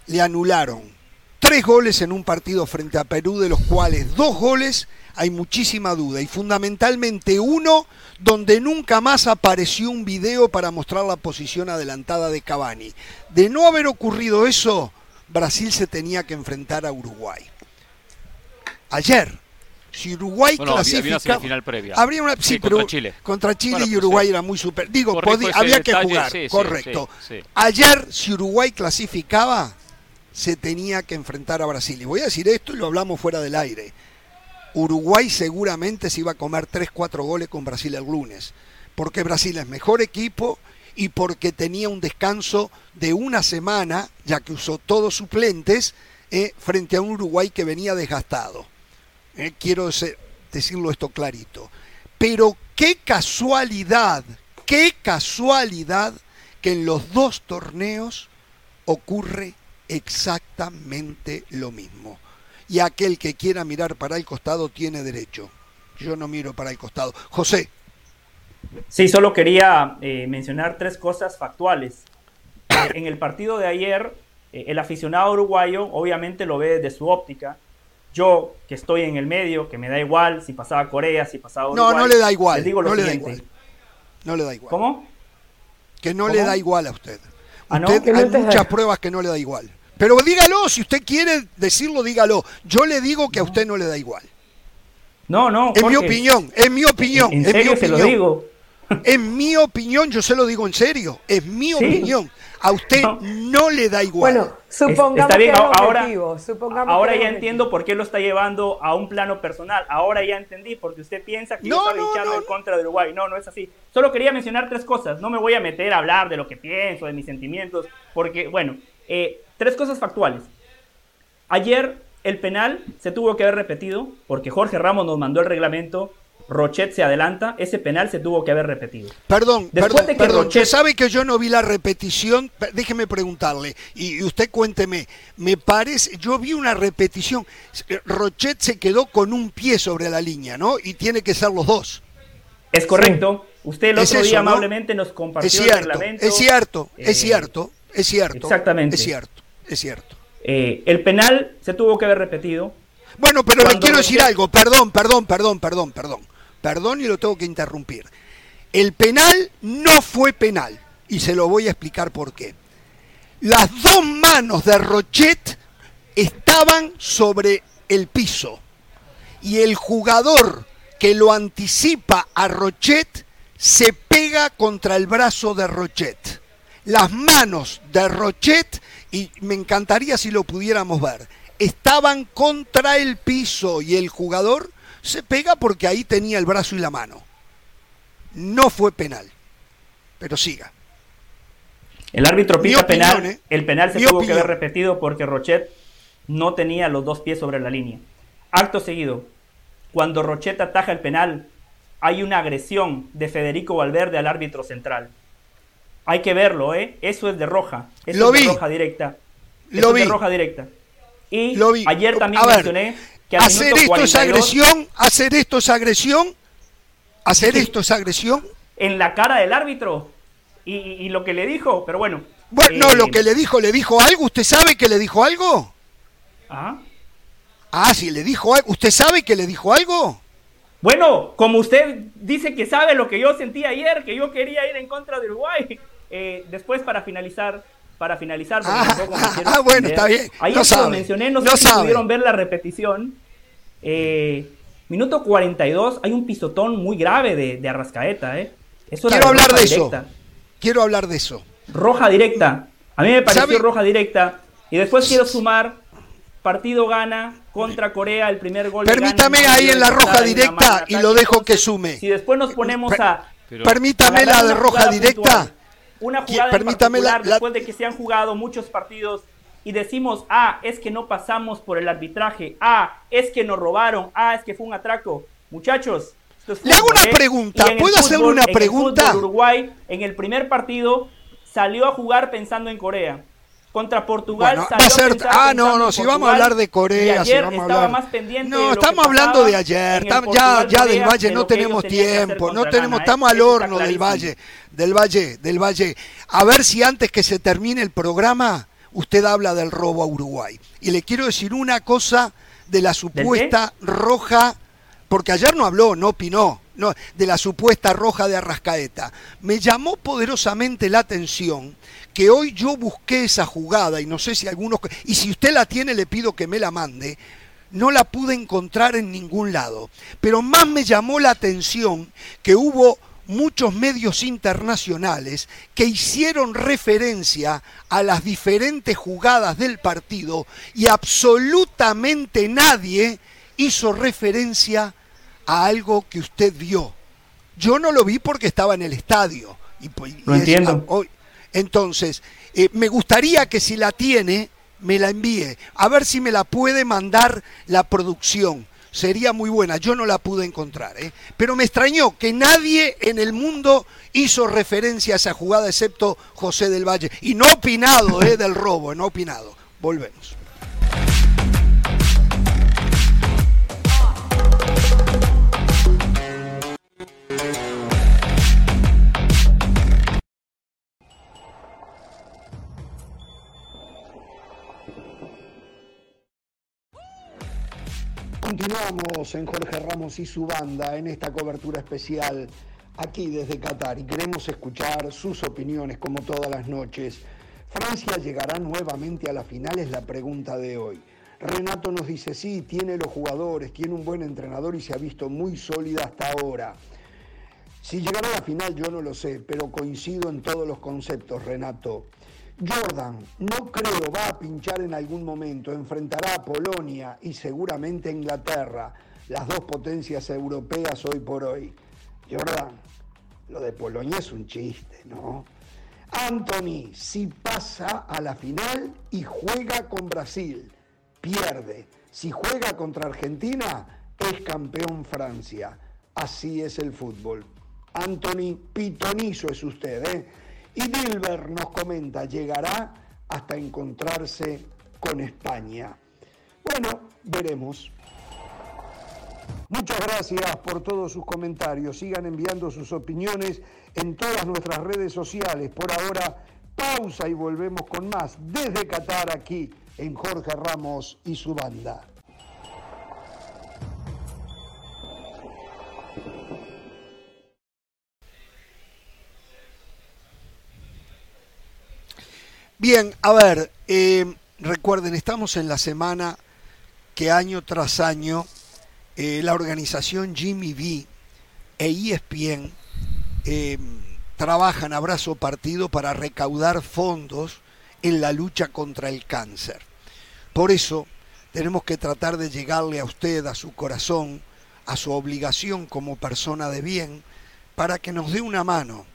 le anularon tres goles en un partido frente a Perú, de los cuales dos goles hay muchísima duda y fundamentalmente uno donde nunca más apareció un video para mostrar la posición adelantada de Cavani. De no haber ocurrido eso, Brasil se tenía que enfrentar a Uruguay. Ayer, si Uruguay Bueno, había- había una clasificaba, semifinal previa. habría una sí, Sí, pero contra Chile. contra Chile Bueno, y pues, Uruguay sí. era muy super. Digo, podía- ese había que jugar, sí, correcto. Ayer, si Uruguay clasificaba, se tenía que enfrentar a Brasil. Y voy a decir esto y lo hablamos fuera del aire. Uruguay seguramente se iba a comer 3-4 goles con Brasil el lunes. Porque Brasil es mejor equipo y porque tenía un descanso de una semana, ya que usó todos suplentes, eh, frente a un Uruguay que venía desgastado. Eh, quiero decirlo esto clarito. Pero qué casualidad, qué casualidad que en los dos torneos ocurre exactamente lo mismo. Y aquel que quiera mirar para el costado tiene derecho. Yo no miro para el costado. José, Sí, solo quería eh, mencionar tres cosas factuales. Eh, en el partido de ayer, el aficionado uruguayo obviamente lo ve desde su óptica, Yo, que estoy en el medio, que me da igual si pasaba Corea, si pasaba No, Uruguay, no le da igual. les digo lo no le da siguiente. igual. No le da igual. ¿Cómo? Que no ¿Cómo? le da igual a usted. Ah, ¿no? Usted- no hay muchas pruebas que no le da igual. Pero dígalo, si usted quiere decirlo, dígalo. Yo le digo que a usted no le da igual. No, no. En mi opinión, en mi opinión. En en mi serio se lo opinión. digo. En mi opinión, yo se lo digo en serio. Es mi Sí. opinión. A usted no. le da igual. Bueno, supongamos está bien, que es ahora- objetivo, supongamos Ahora que ya objetivo. entiendo por qué lo está llevando a un plano personal. Ahora ya entendí, porque usted piensa que yo No, estaba no, hinchando no, en contra de Uruguay. No, no es así. Solo quería mencionar tres cosas. No me voy a meter a hablar de lo que pienso, de mis sentimientos, porque, bueno, eh, tres cosas factuales. Ayer el penal se tuvo que haber repetido, porque Jorge Ramos nos mandó el reglamento. Rochet se adelanta, ese penal se tuvo que haber repetido. Perdón, Después perdón, de que perdón. Rochet- Usted sabe que yo no vi la repetición. Pe- Déjeme preguntarle. Y, usted cuénteme. Me parece, yo vi una repetición. Eh, Rochet se quedó con un pie sobre la línea, ¿no? Y tiene que ser los dos. Es correcto. Usted el Es otro eso, día ¿no? amablemente nos compartió Es el cierto, reglamento. es cierto, Eh, es cierto, es cierto. Exactamente. Es cierto, es cierto. Eh, el penal se tuvo que haber repetido. Bueno, pero le quiero Rochet- decir algo. Perdón, perdón, perdón, perdón, perdón. Perdón y lo tengo que interrumpir. El penal no fue penal. Y se lo voy a explicar por qué. Las dos manos de Rochet estaban sobre el piso. Y el jugador que lo anticipa a Rochet se pega contra el brazo de Rochet. Las manos de Rochet, y me encantaría si lo pudiéramos ver, estaban contra el piso y el jugador se pega porque ahí tenía el brazo y la mano. No fue penal. Pero siga. El árbitro pita penal. ¿eh? El penal se Mi tuvo que haber repetido porque Rochet no tenía los dos pies sobre la línea. Acto seguido, cuando Rochet ataja el penal, hay una agresión de Federico Valverde al árbitro central. Hay que verlo, ¿eh? Eso es de roja. Eso Lo es vi. de roja directa. Lo Eso es de vi. roja directa. Y Lo vi. ayer también A ver, mencioné que al Hacer esto es 42, agresión, hacer esto es agresión, hacer esto es agresión. en la cara del árbitro y, y- lo que le dijo, pero bueno. Bueno, eh, lo que le dijo, ¿le dijo algo? ¿Usted sabe que le dijo algo? ajá. Ah, sí, le dijo algo. ¿Usted sabe que le dijo algo? Bueno, como usted dice que sabe lo que yo sentí ayer, que yo quería ir en contra de Uruguay, eh, después para finalizar, para finalizar, porque Ah, ah, bueno, está bien. No se lo mencioné, no sé si pudieron ver la repetición. Eh, minuto 42, hay un pisotón muy grave de, de Arrascaeta, ¿eh? Eso Quiero hablar de eso. directa. Quiero hablar de eso. Roja directa. A mí me pareció ¿Sabe? roja directa. Y después quiero sumar, partido gana contra Corea, el primer gol. Permítame gana, ahí en la roja directa y lo dejo que sume. Si después nos ponemos Per- a... Pero- Permítame la de roja directa. puntual, Una jugada en permítame la- después de que se han jugado muchos partidos y decimos, ah, es que no pasamos por el arbitraje, ah, es que nos robaron, ah, es que fue un atraco. Muchachos, esto es Le hago una ¿eh? pregunta, ¿puedo hacerle una pregunta? fútbol, Uruguay, en el primer partido, salió a jugar pensando en Corea. Contra Portugal Bueno, salió va a ser. Ah, no, no, si vamos a hablar de Corea, si ayer vamos a hablar. más pendiente No, estamos hablando de ayer. tam- ya, ya del Valle de no tenemos hacer tiempo. No tenemos, ¿eh? estamos al horno del. Valle, del Valle, del Valle. A ver si antes que se termine el programa, usted habla del robo a Uruguay. Y le quiero decir una cosa de la supuesta roja, porque ayer no habló, no opinó, no, de la supuesta roja de Arrascaeta. Me llamó poderosamente la atención que hoy yo busqué esa jugada y no sé si algunos, y si usted la tiene le pido que me la mande, no la pude encontrar en ningún lado. Pero más me llamó la atención que hubo muchos medios internacionales que hicieron referencia a las diferentes jugadas del partido y absolutamente nadie hizo referencia a algo que usted vio. Yo no lo vi porque estaba en el estadio. Y, pues- Lo y es- entiendo. hoy- entonces, eh, me gustaría que si la tiene, me la envíe. A ver si me la puede mandar la producción. Sería muy buena. Yo no la pude encontrar. ¿eh? Pero me extrañó que nadie en el mundo hizo referencia a esa jugada excepto José del Valle. Y no opinado ¿eh? del robo, no opinado. Volvemos. Continuamos en Jorge Ramos y su banda en esta cobertura especial aquí desde Qatar y queremos escuchar sus opiniones como todas las noches. ¿Francia llegará nuevamente a la final? Es la pregunta de hoy. Renato nos dice, sí, tiene los jugadores, tiene un buen entrenador y se ha visto muy sólida hasta ahora. Si llegará a la final yo no lo sé, pero coincido en todos los conceptos, Renato. Jordan, no creo va a pinchar en algún momento, enfrentará a Polonia y seguramente a Inglaterra, las dos potencias europeas hoy por hoy. Jordan, lo de Polonia es un chiste, ¿no? Anthony, si pasa a la final y juega con Brasil, pierde. Si juega contra Argentina, es campeón Francia. Así es el fútbol. Anthony Pitonizo es usted, ¿eh? Y Dilber nos comenta, llegará hasta encontrarse con España. Bueno, veremos. Muchas gracias por todos sus comentarios. Sigan enviando sus opiniones en todas nuestras redes sociales. Por ahora, pausa y volvemos con más desde Qatar aquí en Jorge Ramos y su banda. Bien, a ver, eh, recuerden, estamos en la semana que año tras año eh, la organización Jimmy B e ESPN eh, trabajan a brazo partido para recaudar fondos en la lucha contra el cáncer. Por eso tenemos que tratar de llegarle a usted, a su corazón, a su obligación como persona de bien, para que nos dé una mano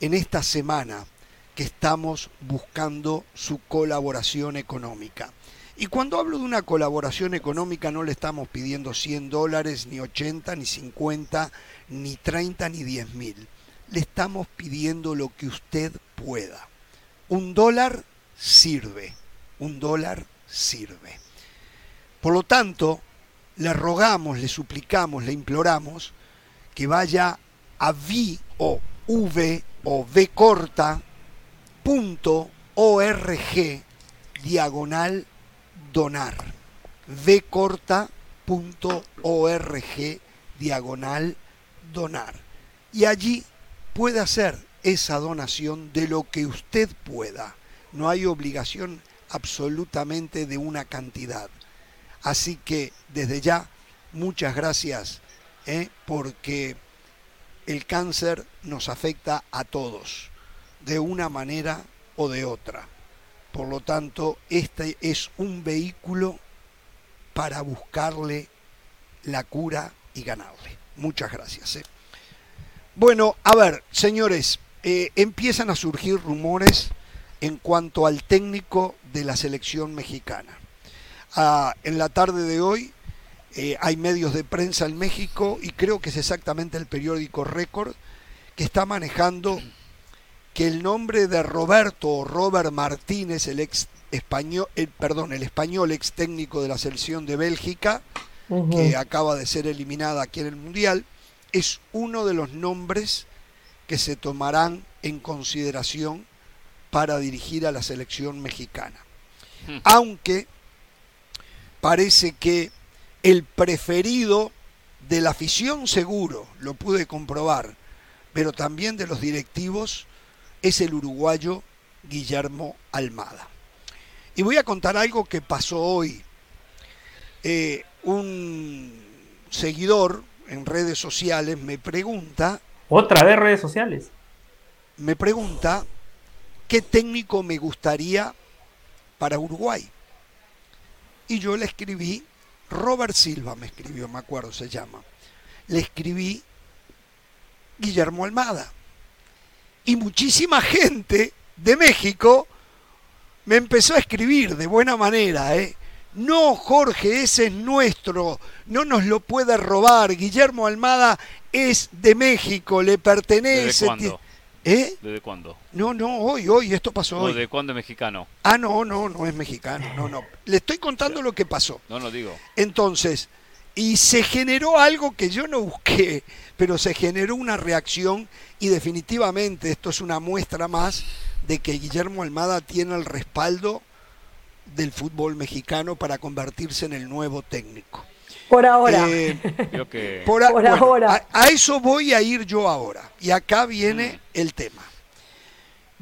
en esta semana que estamos buscando su colaboración económica. Y cuando hablo de una colaboración económica no le estamos pidiendo 100 dólares, ni 80, ni 50, ni 30, ni 10 mil. Le estamos pidiendo lo que usted pueda. Un dólar sirve, un dólar sirve. Por lo tanto, le rogamos, le suplicamos, le imploramos que vaya a vi o v o v corta org diagonal donar. Vcorta.org diagonal donar. Y allí puede hacer esa donación de lo que usted pueda. No hay obligación absolutamente de una cantidad. Así que desde ya muchas gracias ¿eh? porque el cáncer nos afecta a todos de una manera o de otra. Por lo tanto, este es un vehículo para buscarle la cura y ganarle. Muchas gracias. ¿eh? Bueno, a ver, señores, eh, empiezan a surgir rumores en cuanto al técnico de la selección mexicana. Ah, en la tarde de hoy eh, hay medios de prensa en México y creo que es exactamente el periódico Récord que está manejando que el nombre de Roberto o Robert Martínez, el ex español, el, perdón, el español ex técnico de la selección de Bélgica, que acaba de ser eliminada aquí en el Mundial, es uno de los nombres que se tomarán en consideración para dirigir a la selección mexicana. Hmm. Aunque parece que el preferido de la afición seguro, lo pude comprobar, pero también de los directivos, es el uruguayo Guillermo Almada. Y voy a contar algo que pasó hoy. Eh, un seguidor en redes sociales me pregunta... ¿Otra vez redes sociales? Me pregunta qué técnico me gustaría para Uruguay. Y yo le escribí, Robert Silva me escribió, me acuerdo, se llama. Le escribí Guillermo Almada y muchísima gente de México me empezó a escribir de buena manera, ¿eh? No, Jorge, ese es nuestro, no nos lo puede robar. Guillermo Almada es de México, le pertenece. ¿Desde cuándo? ¿Eh? ¿Desde cuándo? No, no, hoy, hoy, esto pasó hoy. ¿Desde cuándo es mexicano? Ah, no, no, no es mexicano, no, no. Le estoy contando lo que pasó. No, no digo. Entonces, y se generó algo que yo no busqué, pero se generó una reacción y definitivamente esto es una muestra más de que Guillermo Almada tiene el respaldo del fútbol mexicano para convertirse en el nuevo técnico. Por ahora. Eh, que... por a- Por bueno, ahora. A, a eso voy a ir yo ahora. Y acá viene el tema.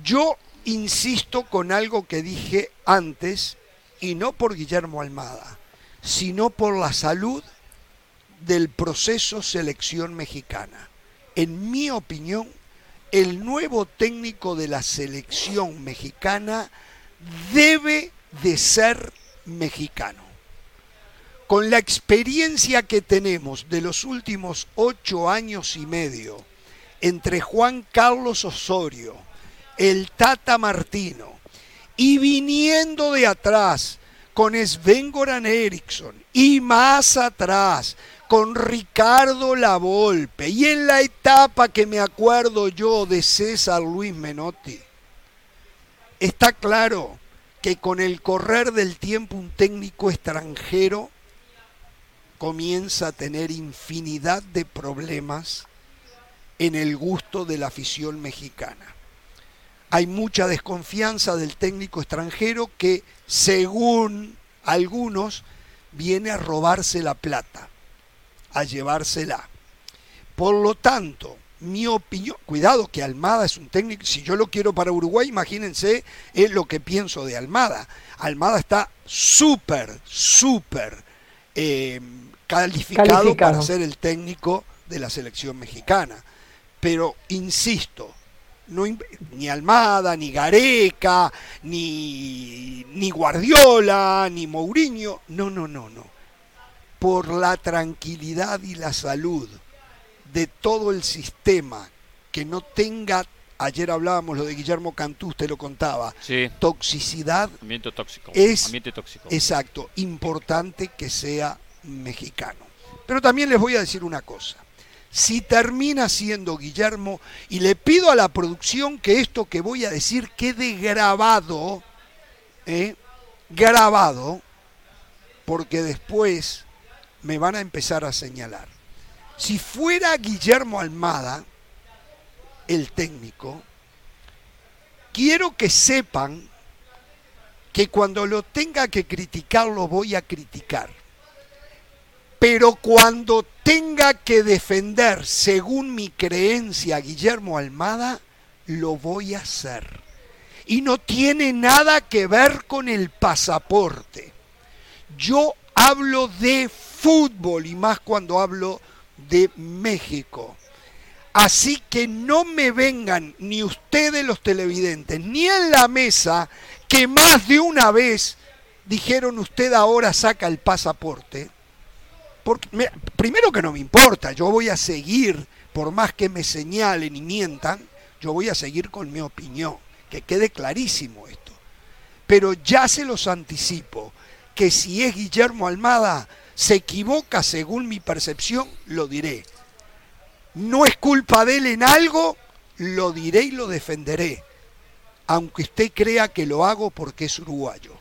Yo insisto con algo que dije antes, y no por Guillermo Almada, sino por la salud del proceso selección mexicana. En mi opinión, el nuevo técnico de la selección mexicana debe de ser mexicano. Con la experiencia que tenemos de los últimos ocho años y medio entre Juan Carlos Osorio, el Tata Martino, y viniendo de atrás con Sven Goran Eriksson y más atrás con Ricardo Lavolpe y en la etapa que me acuerdo yo de César Luis Menotti, está claro que con el correr del tiempo un técnico extranjero comienza a tener infinidad de problemas en el gusto de la afición mexicana. Hay mucha desconfianza del técnico extranjero que, según algunos, viene a robarse la plata, a llevársela. Por lo tanto, mi opinión, cuidado que Almada es un técnico, si yo lo quiero para Uruguay, imagínense es lo que pienso de Almada. Almada está súper, súper eh, calificado, Calificado. para ser el técnico de la selección mexicana. Pero, insisto, no, ni Almada, ni Gareca, ni, ni Guardiola, ni Mourinho, no, no, no, no. Por la tranquilidad y la salud de todo el sistema, que no tenga, ayer hablábamos lo de Guillermo Cantú, usted lo contaba, Sí, toxicidad, ambiente tóxico. Es- ambiente tóxico. exacto, importante que sea mexicano. Pero también les voy a decir una cosa. Si termina siendo Guillermo, y le pido a la producción que esto que voy a decir quede grabado, ¿eh? grabado, porque después me van a empezar a señalar. Si fuera Guillermo Almada, el técnico, quiero que sepan que cuando lo tenga que criticar lo voy a criticar. Pero cuando tenga que defender, según mi creencia, a Guillermo Almada, lo voy a hacer. Y no tiene nada que ver con el pasaporte. Yo hablo de fútbol y más cuando hablo de México. Así que no me vengan ni ustedes los televidentes, ni en la mesa, que más de una vez dijeron usted ahora saca el pasaporte. Primero que no me importa, yo voy a seguir, por más que me señalen y mientan, yo voy a seguir con mi opinión, que quede clarísimo esto. Pero ya se los anticipo, que si es Guillermo Almada, se equivoca según mi percepción, lo diré. No es culpa de él en algo, lo diré y lo defenderé, aunque usted crea que lo hago porque es uruguayo.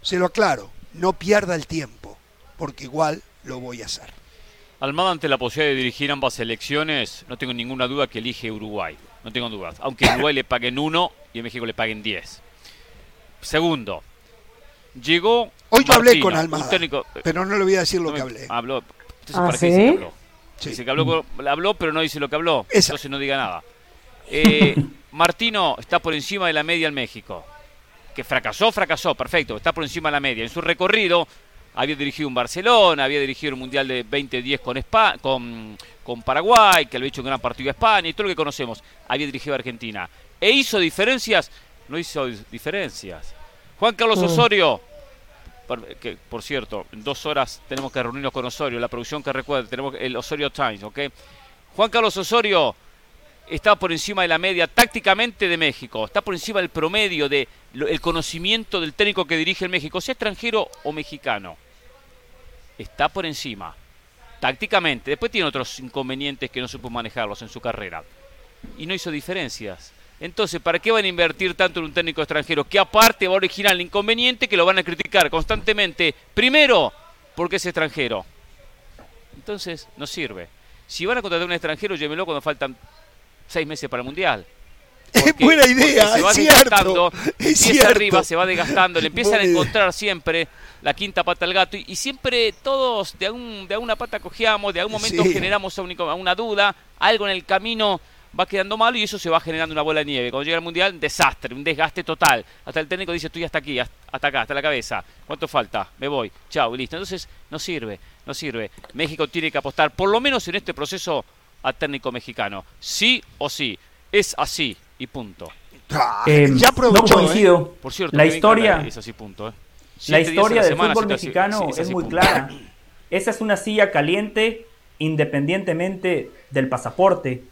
Se lo aclaro, no pierda el tiempo, porque igual lo voy a hacer. Almada ante la posibilidad de dirigir ambas selecciones, no tengo ninguna duda que elige Uruguay. No tengo dudas. Aunque en Uruguay le paguen uno y en México le paguen diez. Segundo, llegó. Hoy yo hablé Martino, con Almada, técnico- pero no le voy a decir lo no que hablé. Habló. Entonces, ¿Ah, ¿para qué sí? dice que habló? Sí. Dice que habló, pero no dice lo que habló. Exacto. Entonces no diga nada. Eh, Martino está por encima de la media en México. Que fracasó, fracasó, perfecto. Está por encima de la media. En su recorrido había dirigido un Barcelona, había dirigido el Mundial de 2010 con, con, con Paraguay, que lo había hecho un gran partido a España y todo lo que conocemos. Había dirigido a Argentina. ¿E hizo diferencias? No hizo diferencias. Juan Carlos Mm. Osorio, que, por cierto, en dos horas tenemos que reunirnos con Osorio, la producción que recuerde, tenemos el Osorio Times, ¿ok? Juan Carlos Osorio está por encima de la media tácticamente de México, está por encima del promedio de lo- el conocimiento del técnico que dirige el México, sea extranjero o mexicano. Está por encima, tácticamente. Después tiene otros inconvenientes que no supo manejarlos en su carrera. Y no hizo diferencias. Entonces, ¿para qué van a invertir tanto en un técnico extranjero? Que aparte va a originar el inconveniente que lo van a criticar constantemente. Primero, porque es extranjero. Entonces, no sirve. Si van a contratar a un extranjero, llévenlo cuando faltan seis meses para el Mundial. Es buena idea, se va es desgastando, cierto, es empieza cierto. arriba, se va desgastando, le empiezan a idea. encontrar siempre la quinta pata al gato y, y siempre todos de, algún, de alguna pata cojeamos, de algún momento Sí. generamos una duda, algo en el camino va quedando malo y eso se va generando una bola de nieve. Cuando llega el mundial, un desastre, un desgaste total. Hasta el técnico dice, estoy hasta aquí, hasta hasta acá, hasta la cabeza. ¿Cuánto falta? Me voy. Chao, y listo. Entonces, no sirve, no sirve. México tiene que apostar, por lo menos en este proceso, a técnico mexicano. Sí o sí. Es así y punto. Ah, Eh, ya aprovechó, no ¿eh? coincido. Por cierto, la historia, es así, punto. ¿eh? la historia la del semana, fútbol mexicano sí, es, así, muy punto. clara. Esa es una silla caliente independientemente del pasaporte.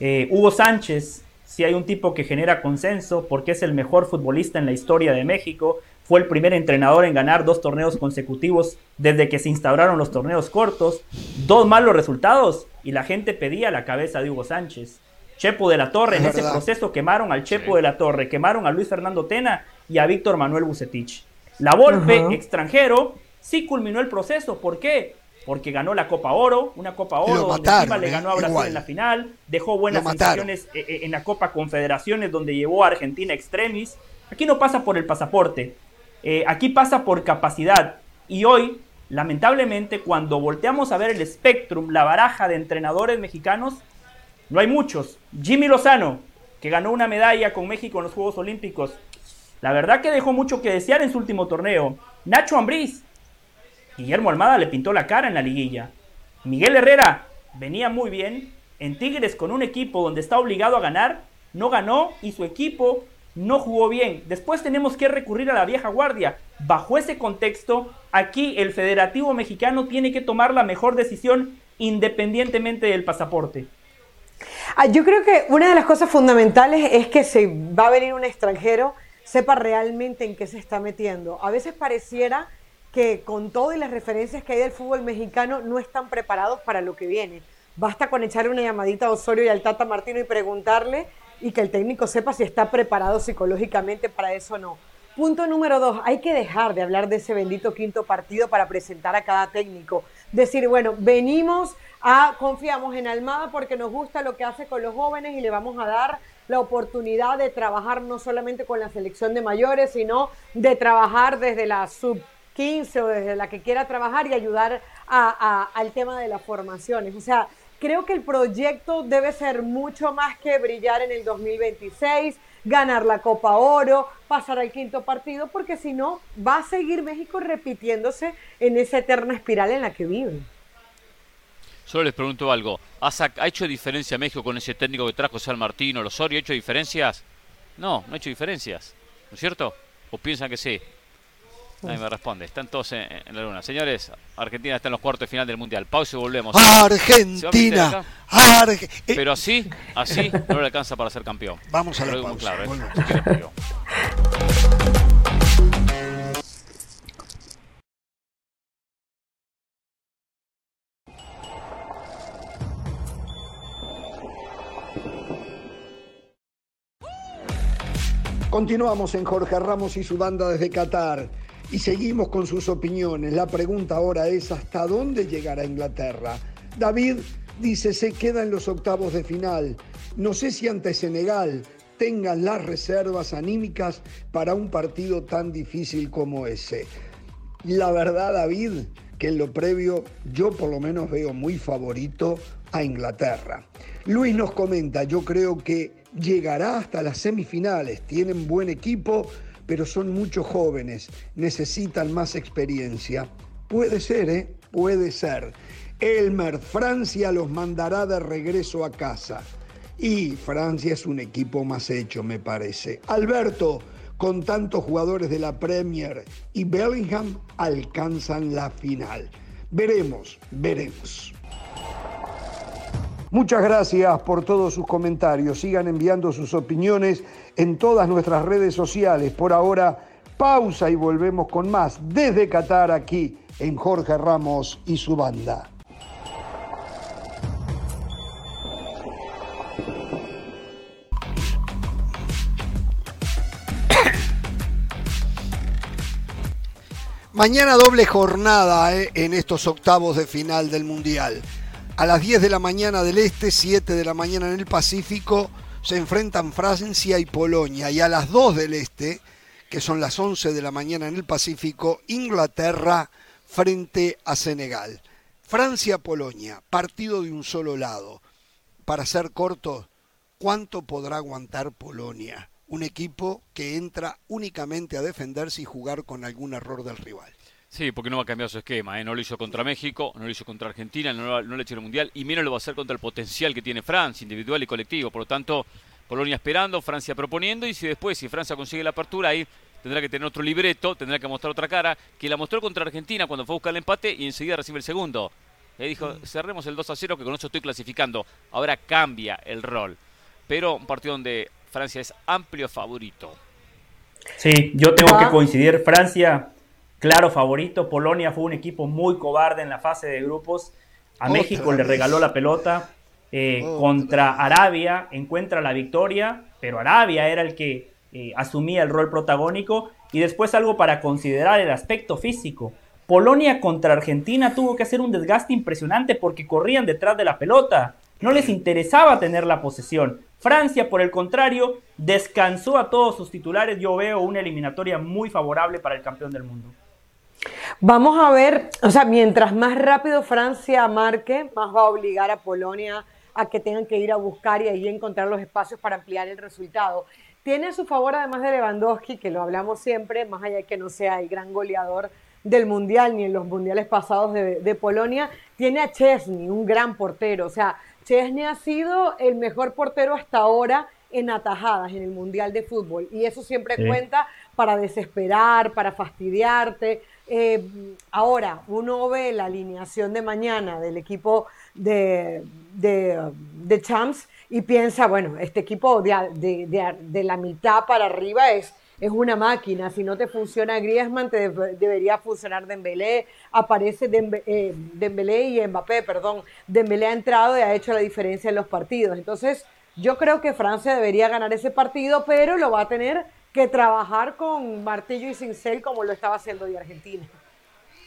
Eh, Hugo Sánchez, si hay un tipo que genera consenso porque es el mejor futbolista en la historia de México, fue el primer entrenador en ganar dos torneos consecutivos desde que se instauraron los torneos cortos, dos malos resultados y la gente pedía la cabeza de Hugo Sánchez. Chepo de la Torre, Es en ese proceso quemaron al Chepo de la Torre, quemaron a Luis Fernando Tena y a Víctor Manuel Bucetich. La Volpe, extranjero, sí culminó el proceso. ¿Por qué? Porque ganó la Copa Oro, una Copa Oro Lo donde mataron, encima le ¿eh? ganó a Brasil Igual. en la final, dejó buenas mataron. sensaciones eh, eh, en la Copa Confederaciones donde llevó a Argentina extremis. Aquí no pasa por el pasaporte, eh, aquí pasa por capacidad. Y hoy, lamentablemente, cuando volteamos a ver el spectrum, la baraja de entrenadores mexicanos, no hay muchos. Jimmy Lozano, que ganó una medalla con México en los Juegos Olímpicos, la verdad que dejó mucho que desear en su último torneo. Nacho Ambriz, Guillermo Almada le pintó la cara en la liguilla. Miguel Herrera venía muy bien. En Tigres con un equipo donde está obligado a ganar, no ganó y su equipo no jugó bien. Después tenemos que recurrir a la vieja guardia. Bajo ese contexto, aquí el Federativo Mexicano tiene que tomar la mejor decisión independientemente del pasaporte. Ah, yo creo que una de las cosas fundamentales es que si va a venir un extranjero, sepa realmente en qué se está metiendo. A veces pareciera que con todas las referencias que hay del fútbol mexicano no están preparados para lo que viene. Basta con echarle una llamadita a Osorio y al Tata Martino y preguntarle y que el técnico sepa si está preparado psicológicamente para eso o no. Punto número dos, hay que dejar de hablar de ese bendito quinto partido para presentar a cada técnico. Decir, bueno, venimos a, confiamos en Almada porque nos gusta lo que hace con los jóvenes y le vamos a dar la oportunidad de trabajar no solamente con la selección de mayores, sino de trabajar desde la sub 15 o desde la que quiera trabajar y ayudar a- al tema de las formaciones. O sea, creo que el proyecto debe ser mucho más que brillar en el 2026, ganar la Copa Oro, pasar al quinto partido, porque si no, va a seguir México repitiéndose en esa eterna espiral en la que vive. Solo les pregunto algo. ¿Ha, hecho diferencia México con ese técnico que trajo San Martín o el Osorio? ¿Ha hecho diferencias? No, no ha hecho diferencias. ¿No es cierto? ¿O piensan que sí? Nadie me responde. Están todos en, en la luna. Señores, Argentina está en los cuartos de final del Mundial. Pausa y volvemos. ¿Se va a meter Argentina. Arge- eh, Pero así, así, no le alcanza para ser campeón. Vamos a la pausa, claro, ¿eh? Continuamos en Jorge Ramos y su banda desde Qatar y seguimos con sus opiniones. La pregunta ahora es ¿hasta dónde llegará Inglaterra? David dice se queda en los octavos de final. No sé si ante Senegal tengan las reservas anímicas para un partido tan difícil como ese. La verdad, David, que en lo previo yo por lo menos veo muy favorito a Inglaterra. Luis nos comenta, yo creo que llegará hasta las semifinales, tienen buen equipo, pero son muchos jóvenes, necesitan más experiencia. Puede ser, ¿eh? Puede ser. Elmer, Francia los mandará de regreso a casa. Y Francia es un equipo más hecho, me parece. Alberto, con tantos jugadores de la Premier y Bellingham, alcanzan la final. Veremos, veremos. Muchas gracias por todos sus comentarios. Sigan enviando sus opiniones en todas nuestras redes sociales. Por ahora, pausa y volvemos con más desde Qatar aquí en Jorge Ramos y su banda. Mañana doble jornada eh, en estos octavos de final del Mundial. A las 10 de la mañana del Este, 7 de la mañana en el Pacífico, se enfrentan Francia y Polonia. Y a las 2 del Este, que son las 11 de la mañana en el Pacífico, Inglaterra frente a Senegal. Francia-Polonia, partido de un solo lado. Para ser corto, ¿cuánto podrá aguantar Polonia? Un equipo que entra únicamente a defenderse y jugar con algún error del rival. Sí, porque no va a cambiar su esquema. ¿eh? No lo hizo contra México, no lo hizo contra Argentina, no, no lo hecho en el Mundial y menos lo va a hacer contra el potencial que tiene Francia, individual y colectivo. Por lo tanto, Polonia esperando, Francia proponiendo y si después, si Francia consigue la apertura, ahí tendrá que tener otro libreto, tendrá que mostrar otra cara, que la mostró contra Argentina cuando fue a buscar el empate y enseguida recibe el segundo. Y dijo, cerremos el 2 a 0 que con eso estoy clasificando. Ahora cambia el rol. Pero un partido donde Francia es amplio favorito. Sí, yo tengo que coincidir. Francia claro favorito. Polonia fue un equipo muy cobarde en la fase de grupos. A México le regaló la pelota. Eh, contra Arabia encuentra la victoria, pero Arabia era el que eh, asumía el rol protagónico. Y después algo para considerar el aspecto físico. Polonia contra Argentina tuvo que hacer un desgaste impresionante porque corrían detrás de la pelota. No les interesaba tener la posesión. Francia, por el contrario, descansó a todos sus titulares. Yo veo una eliminatoria muy favorable para el campeón del mundo. Vamos a ver, o sea, mientras más rápido Francia marque, más va a obligar a Polonia a que tengan que ir a buscar y ahí encontrar los espacios para ampliar el resultado. Tiene a su favor, además de Lewandowski, que lo hablamos siempre, más allá de que no sea el gran goleador del Mundial ni en los Mundiales pasados de, de Polonia, tiene a Chesney, un gran portero. O sea, Chesney ha sido el mejor portero hasta ahora en atajadas en el Mundial de Fútbol y eso siempre cuenta para desesperar, para fastidiarte. Eh, ahora, uno ve la alineación de mañana del equipo de, de, Champs y piensa, bueno, este equipo de, la mitad para arriba es, es una máquina. Si no te funciona Griezmann, te debería funcionar Dembélé. Aparece eh, Dembélé y Mbappé, perdón. Dembélé ha entrado y ha hecho la diferencia en los partidos. Entonces, yo creo que Francia debería ganar ese partido, pero lo va a tener que trabajar con martillo y cincel como lo estaba haciendo de Argentina.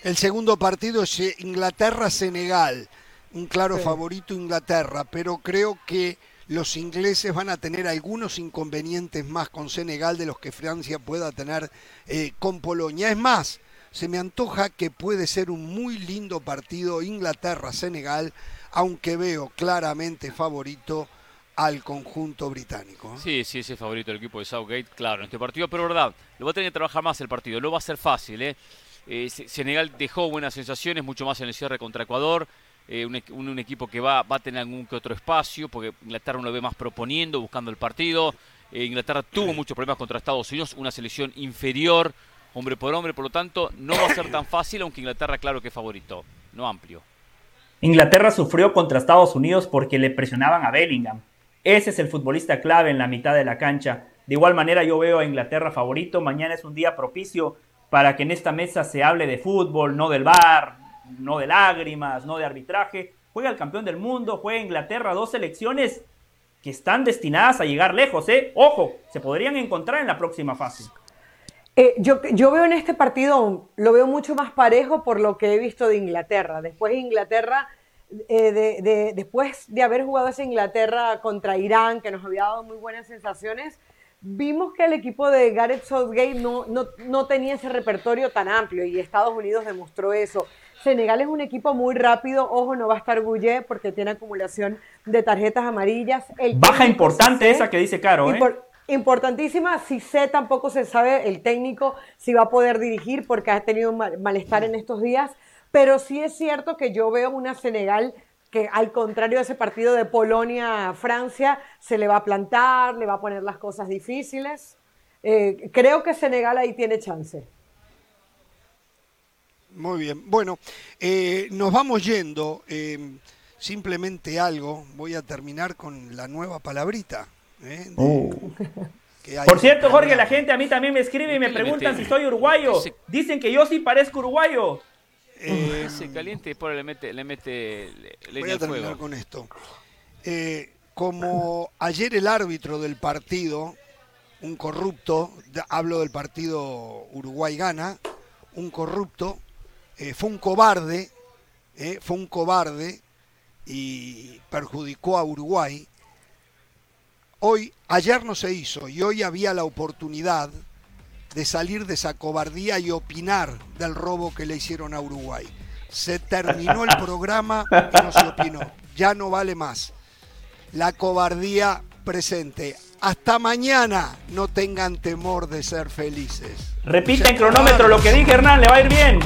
El segundo partido es eh, Inglaterra-Senegal. Un claro favorito Inglaterra, pero creo que los ingleses van a tener algunos inconvenientes más con Senegal de los que Francia pueda tener eh, con Polonia. Es más, se me antoja que puede ser un muy lindo partido Inglaterra-Senegal, aunque veo claramente favorito al conjunto británico. Sí, sí, ese favorito del equipo de Southgate, claro, en este partido, pero verdad, lo va a tener que trabajar más el partido, no va a ser fácil. ¿eh? eh Senegal dejó buenas sensaciones, mucho más en el cierre contra Ecuador. Eh, un, equipo que va, va a tener algún que otro espacio, porque Inglaterra uno lo ve más proponiendo, buscando el partido. Eh, Inglaterra tuvo muchos problemas contra Estados Unidos, una selección inferior, hombre por hombre, por lo tanto, no va a ser tan fácil, aunque Inglaterra, claro que es favorito, no amplio. Inglaterra sufrió contra Estados Unidos porque le presionaban a Bellingham. Ese es el futbolista clave en la mitad de la cancha. De igual manera yo veo a Inglaterra favorito. Mañana es un día propicio para que en esta mesa se hable de fútbol, no del bar, no de lágrimas, no de arbitraje. Juega el campeón del mundo, juega Inglaterra, dos selecciones que están destinadas a llegar lejos, ¿eh? Ojo, se podrían encontrar en la próxima fase. Eh, yo, yo veo en este partido, lo veo mucho más parejo por lo que he visto de Inglaterra. Después Inglaterra eh, de, después de haber jugado esa Inglaterra contra Irán, que nos había dado muy buenas sensaciones, vimos que el equipo de Gareth Southgate no, no, tenía ese repertorio tan amplio y Estados Unidos demostró eso. Senegal es un equipo muy rápido, ojo, no va a estar Goulet porque tiene acumulación de tarjetas amarillas. Baja importante esa que dice Caro. ¿eh? Importantísima, si sé tampoco se sabe el técnico si va a poder dirigir porque ha tenido malestar en estos días pero sí es cierto que yo veo una Senegal que al contrario de ese partido de Polonia-Francia, se le va a plantar, le va a poner las cosas difíciles. Eh, creo que Senegal ahí tiene chance. Muy bien. Bueno, eh, nos vamos yendo. Eh, simplemente algo. Voy a terminar con la nueva palabrita. Oh. Por cierto, Jorge, la gente a mí también me escribe y me preguntan si soy uruguayo. Dicen que yo sí parezco uruguayo. Eh, se caliente y después le mete, le mete Voy a terminar con esto. Eh, como ayer el árbitro del partido, un corrupto, hablo del partido Uruguay-Gana, un corrupto, eh, fue un cobarde, eh, fue un cobarde y perjudicó a Uruguay. Hoy, ayer no se hizo y hoy había la oportunidad de salir de esa cobardía y opinar del robo que le hicieron a Uruguay. Se terminó el programa y no se opinó. Ya no vale más. La cobardía presente. Hasta mañana no tengan temor de ser felices. Repita en cronómetro lo que dije, Hernán, le va a ir bien.